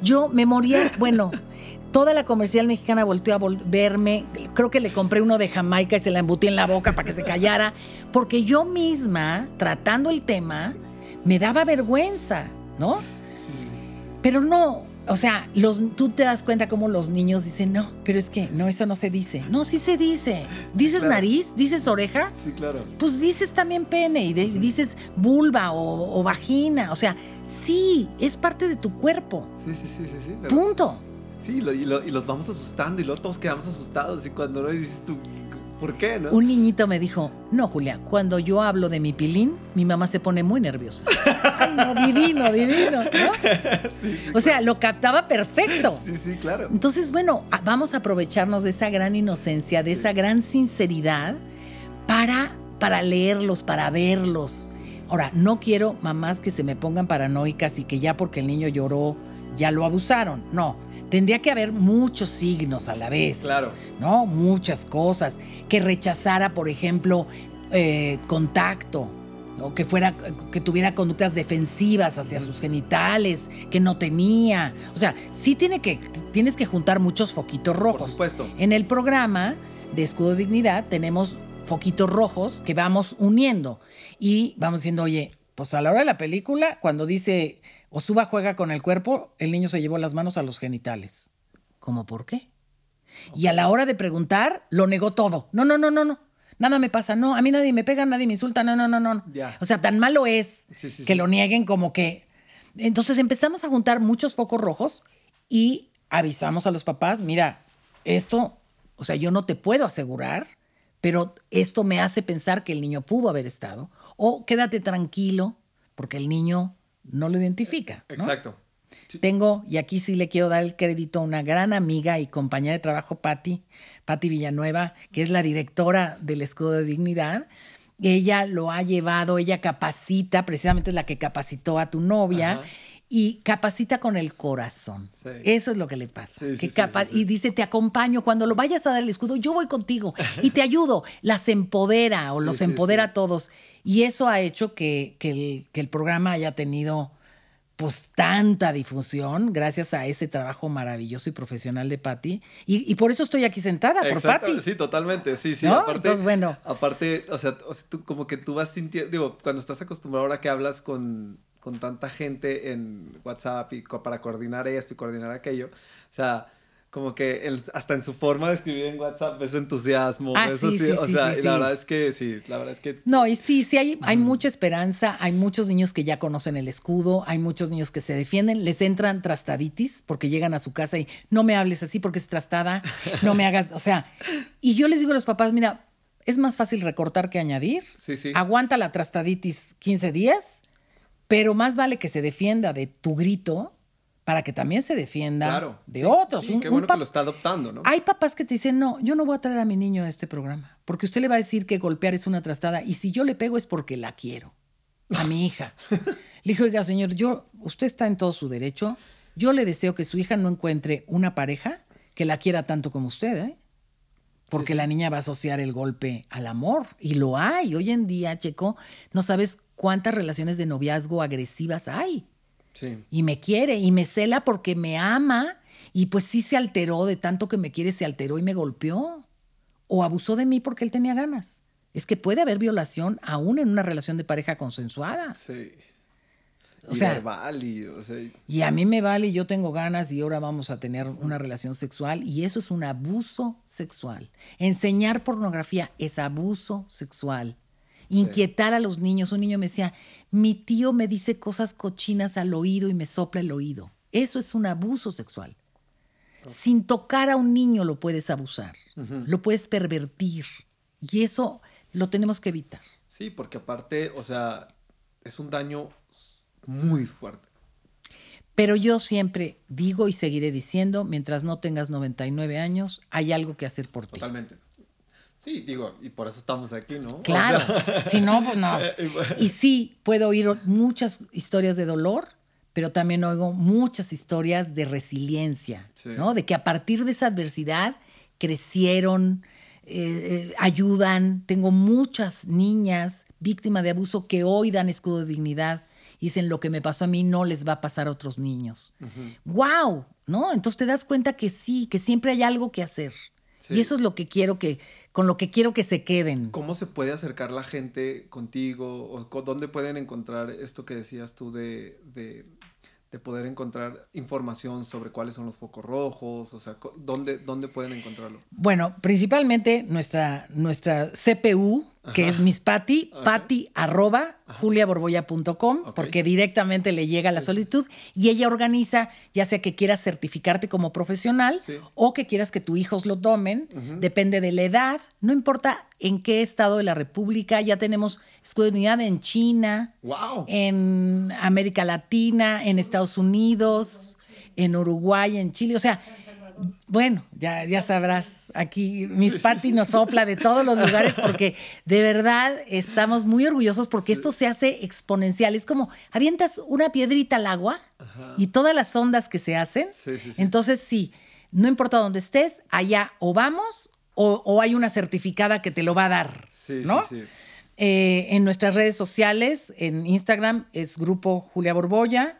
Yo me moría, bueno, toda la comercial mexicana volteó a verme. Creo que le compré uno de Jamaica y se la embutí en la boca para que se callara, porque yo misma, tratando el tema, me daba vergüenza, ¿no? Pero no, o sea, los, tú te das cuenta cómo los niños dicen, no, pero es que no, eso no se dice. No, sí se dice. ¿Dices claro. nariz? ¿Dices oreja? Sí, claro. Pues dices también pene y de- dices vulva o, o vagina. O sea, sí, es parte de tu cuerpo. Sí, sí, sí, sí, sí. pero- Punto. Sí, lo- y, lo- y los vamos asustando y luego todos quedamos asustados y cuando no dices tú, ¿por qué, no? Un niñito me dijo, no, Julia, cuando yo hablo de mi pilín, mi mamá se pone muy nerviosa. Ay, no, divino, divino. ¿no? o sea, lo captaba perfecto. Sí, sí, claro. Entonces, bueno, vamos a aprovecharnos de esa gran inocencia, de esa gran sinceridad para, para leerlos, para verlos. Ahora, no quiero mamás que se me pongan paranoicas y que ya porque el niño lloró, ya lo abusaron. No, tendría que haber muchos signos a la vez. Claro. ¿No? Muchas cosas. Que rechazara, por ejemplo, eh, contacto. ¿no? Que fuera, que tuviera conductas defensivas hacia sus genitales, que no tenía. O sea, sí tiene que, tienes que juntar muchos foquitos rojos. Por supuesto. En el programa de Escudo de Dignidad tenemos foquitos rojos que vamos uniendo y vamos diciendo, oye, pues a la hora de la película, cuando dice Osuba juega con el cuerpo, el niño se llevó las manos a los genitales. ¿Cómo por qué? Y a la hora de preguntar, lo negó todo. No, no, no, no, no. Nada me pasa, no, a mí nadie me pega, nadie me insulta, no, no, no, no. Ya. O sea, tan malo es Sí, sí, que sí. lo nieguen como que... Entonces empezamos a juntar muchos focos rojos y avisamos a los papás, mira, esto, o sea, yo no te puedo asegurar, pero esto me hace pensar que el niño pudo haber estado. O quédate tranquilo, porque el niño no lo identifica. ¿no? Exacto. Tengo, y aquí sí le quiero dar el crédito a una gran amiga y compañera de trabajo, Patti, Patti Villanueva, que es la directora del Escudo de Dignidad. Ella lo ha llevado, ella capacita, precisamente es la que capacitó a tu novia. Ajá. Y capacita con el corazón. Sí. Eso es lo que le pasa. Sí, que sí. Y dice, te acompaño, cuando lo vayas a dar el escudo, yo voy contigo y te ayudo. Las empodera o los empodera a todos. Y eso ha hecho que, que el, que el programa haya tenido pues tanta difusión gracias a ese trabajo maravilloso y profesional de Patti. Y, y por eso estoy aquí sentada, por Patti. Sí, totalmente. Sí, sí. ¿No? Aparte, Entonces, bueno. Aparte, o sea, o sea, tú como que tú vas sintiendo, digo, cuando estás acostumbrado ahora que hablas con, con tanta gente en WhatsApp y para coordinar esto y coordinar aquello, o sea, como que el- hasta en su forma de escribir en WhatsApp ves entusiasmo, Ah, ves sí, o sea, y la verdad es que sí, la verdad es que No, y sí, sí, hay, hay mucha esperanza, hay muchos niños que ya conocen el escudo, hay muchos niños que se defienden, les entran trastaditis porque llegan a su casa y no me hables así porque es trastada, no me hagas, o sea, y yo les digo a los papás, mira, es más fácil recortar que añadir, Sí, sí. aguanta la trastaditis 15 días, pero más vale que se defienda de tu grito para que también se defienda claro. de Sí, otros. Sí, Un- qué bueno que lo está adoptando, ¿no? hay papás que te dicen, no, yo no voy a traer a mi niño a este programa, porque usted le va a decir que golpear es una trastada y si yo le pego es porque la quiero, a mi hija. le dije, oiga, señor, yo, usted está en todo su derecho, yo le deseo que su hija no encuentre una pareja que la quiera tanto como usted, ¿eh? Porque la niña va a asociar el golpe al amor. Y lo hay. Hoy en día, Checo, no sabes cuántas relaciones de noviazgo agresivas hay Sí. y me quiere y me cela porque me ama y pues sí se alteró de tanto que me quiere, se alteró y me golpeó o abusó de mí porque él tenía ganas. Es que puede haber violación aún en una relación de pareja consensuada. Sí. O y sea- y, o sea, y- Y a mí me vale, yo tengo ganas y ahora vamos a tener una relación sexual y eso es un abuso sexual. Enseñar pornografía es abuso sexual. Inquietar a los niños. Un niño me decía, mi tío me dice cosas cochinas al oído y me sopla el oído. Eso es un abuso sexual. Sin tocar a un niño lo puedes abusar, lo puedes pervertir y eso lo tenemos que evitar. Sí, porque aparte, o sea, es un daño muy fuerte. Pero yo siempre digo y seguiré diciendo, mientras no tengas 99 años, hay algo que hacer por ti. Totalmente. Sí, digo, y por eso estamos aquí, ¿no? O Claro, sea, si no, pues no. y sí, puedo oír muchas historias de dolor, pero también oigo muchas historias de resiliencia, Sí. ¿no? De que a partir de esa adversidad crecieron, eh, eh, ayudan. Tengo muchas niñas víctimas de abuso que hoy dan escudo de dignidad y dicen lo que me pasó a mí no les va a pasar a otros niños. ¡Wow! ¿No? Entonces te das cuenta que sí, que siempre hay algo que hacer. Sí. Y eso es lo que quiero que, con lo que quiero que se queden. ¿Cómo se puede acercar la gente contigo? ¿O co- dónde pueden encontrar esto que decías tú de, de, de poder encontrar información sobre cuáles son los focos rojos? O sea, ¿dónde, dónde pueden encontrarlo? Bueno, principalmente nuestra, nuestra CPU, que es Miss Patty, Ajá. patty arroba juliaborboya.com, Ok. porque directamente le llega la solicitud y ella organiza, ya sea que quieras certificarte como profesional Sí. o que quieras que tus hijos lo tomen, depende de la edad, no importa en qué estado de la República, ya tenemos escudo de unidad en China, ¡Wow! en América Latina, en Estados Unidos, en Uruguay, en Chile. O sea, bueno, ya, ya sabrás, aquí Miss Patty nos sopla de todos los lugares porque de verdad estamos muy orgullosos porque esto se hace exponencial. Es como avientas una piedrita al agua y todas las ondas que se hacen. Sí, sí, sí. Entonces, sí, no importa dónde estés, allá o vamos o, o hay una certificada que te lo va a dar. Sí, ¿no? sí, sí. Eh, en nuestras redes sociales, en Instagram es Grupo Julia Borboya,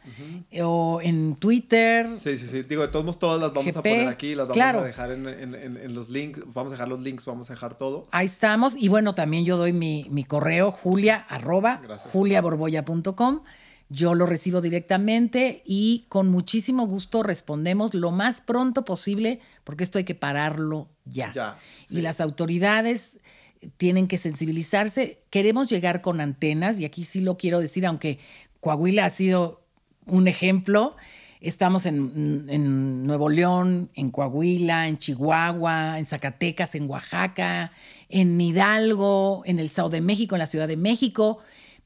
eh, o en Twitter. Sí, sí, sí. Digo, de todos modos, todas las vamos a poner aquí, las vamos claro. a dejar en, en- en- en los links. Vamos a dejar los links, vamos a dejar todo. Ahí estamos. Y bueno, también yo doy mi, mi correo, julia, arroba, juliaborboya.com. Yo lo recibo directamente y con muchísimo gusto respondemos lo más pronto posible, porque esto hay que pararlo ya. Ya, Y las autoridades tienen que sensibilizarse. Queremos llegar con antenas, y aquí sí lo quiero decir, aunque Coahuila ha sido un ejemplo. Estamos en, en Nuevo León, en Coahuila, en Chihuahua, en Zacatecas, en Oaxaca, en Hidalgo, en el Estado de México, en la Ciudad de México,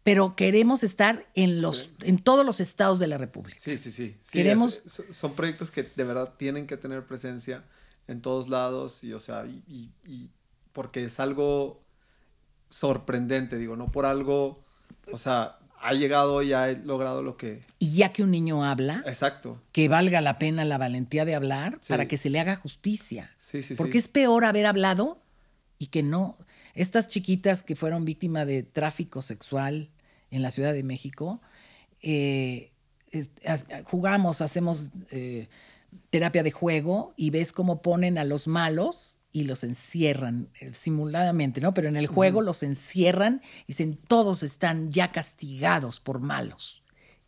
pero queremos estar en, los, en todos los estados de la República. Sí, sí, sí. Sí, Queremos- es- son proyectos que de verdad tienen que tener presencia en todos lados y, o sea, y porque es algo sorprendente, digo, no por algo, o sea, ha llegado y ha logrado lo que... Y ya que un niño habla, Exacto. que valga la pena la valentía de hablar Sí. para que se le haga justicia. Sí, sí, Porque es peor haber hablado y que no. Estas chiquitas que fueron víctimas de tráfico sexual en la Ciudad de México, eh, es- jugamos, hacemos eh, terapia de juego y ves cómo ponen a los malos y los encierran eh, simuladamente, ¿no? Pero en el juego los encierran y dicen, todos están ya castigados por malos.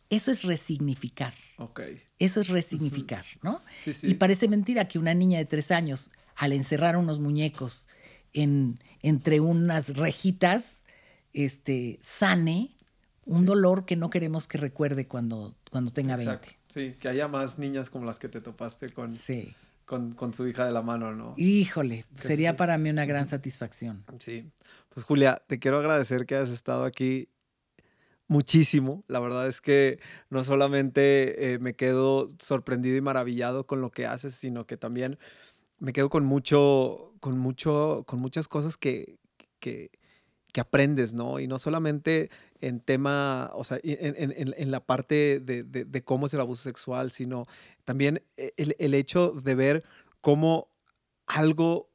Eso es resignificar. Ok. Eso es resignificar, ¿no? Sí, sí. Y parece mentira que una niña de tres años, al encerrar unos muñecos en, entre unas rejitas, este, sane un dolor que no queremos que recuerde cuando, cuando tenga 20. Exacto. Sí, que haya más niñas como las que te topaste con, Sí. Con, con su hija de la mano, ¿no? Híjole, sería sí. para mí una gran satisfacción. Sí. Pues Julia, te quiero agradecer que hayas estado aquí muchísimo. La verdad es que no solamente eh, me quedo sorprendido y maravillado con lo que haces, sino que también me quedo con mucho, con mucho, con muchas cosas que, que, que aprendes, ¿no? Y no solamente en tema, o sea, en, en- en- la parte de, de- de cómo es el abuso sexual, sino también e, el, el hecho de ver cómo algo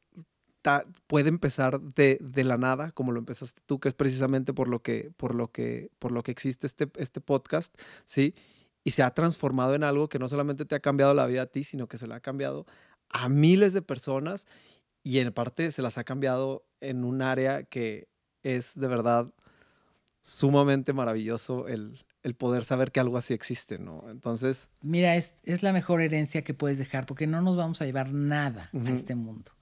ta- puede empezar de, de la nada, como lo empezaste tú, que es precisamente por lo que, por lo que, por lo que existe este, este podcast, ¿sí? Y se ha transformado en algo que no solamente te ha cambiado la vida a ti, sino que se la ha cambiado a miles de personas y en parte se las ha cambiado en un área que es de verdad sumamente maravilloso el, el poder saber que algo así existe, ¿no? Entonces, Mira, es, es la mejor herencia que puedes dejar porque no nos vamos a llevar nada a este mundo.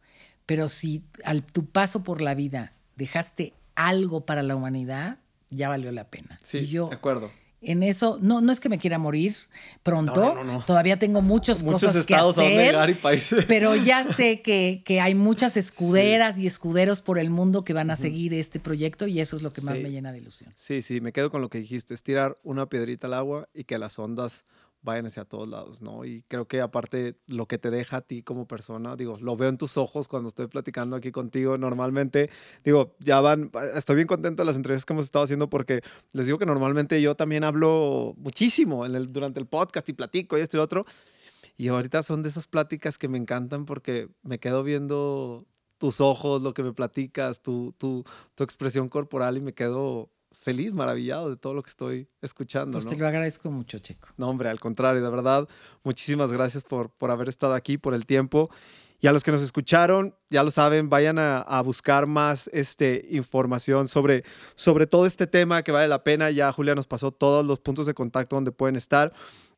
Pero si al tu paso por la vida dejaste algo para la humanidad, ya valió la pena. sí, y yo de acuerdo. En eso, no, no es que me quiera morir pronto, No, no, no, todavía tengo muchas Muchos cosas que estados a llegar y países. Pero ya sé que, que hay muchas escuderas y escuderos por el mundo que van a seguir este proyecto y eso es lo que más Sí. me llena de ilusión. Sí, sí, me quedo con lo que dijiste, es tirar una piedrita al agua y que las ondas vayan hacia todos lados, ¿no? Y creo que aparte lo que te deja a ti como persona, digo, lo veo en tus ojos cuando estoy platicando aquí contigo, normalmente, digo, ya van, estoy bien contento de las entrevistas que hemos estado haciendo porque les digo que normalmente yo también hablo muchísimo en el, durante el podcast y platico y esto y lo otro, y ahorita son de esas pláticas que me encantan porque me quedo viendo tus ojos, lo que me platicas, tu, tu, tu expresión corporal y me quedo feliz, maravillado de todo lo que estoy escuchando. Pues ¿no? te lo agradezco mucho, Checo. No, hombre, al contrario, de verdad, muchísimas gracias por, por haber estado aquí, por el tiempo. Y a los que nos escucharon, ya lo saben, vayan a, a buscar más este, información sobre, sobre todo este tema que vale la pena. Ya Julia nos pasó todos los puntos de contacto donde pueden estar.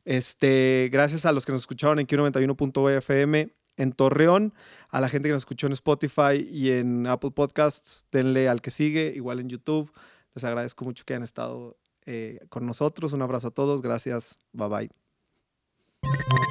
Este, gracias a los que nos escucharon en Q91.fm en Torreón, a la gente que nos escuchó en Spotify y en Apple Podcasts, denle al que sigue, igual en YouTube. Les agradezco mucho que hayan estado eh, con nosotros. Un abrazo a todos. Gracias. Bye bye.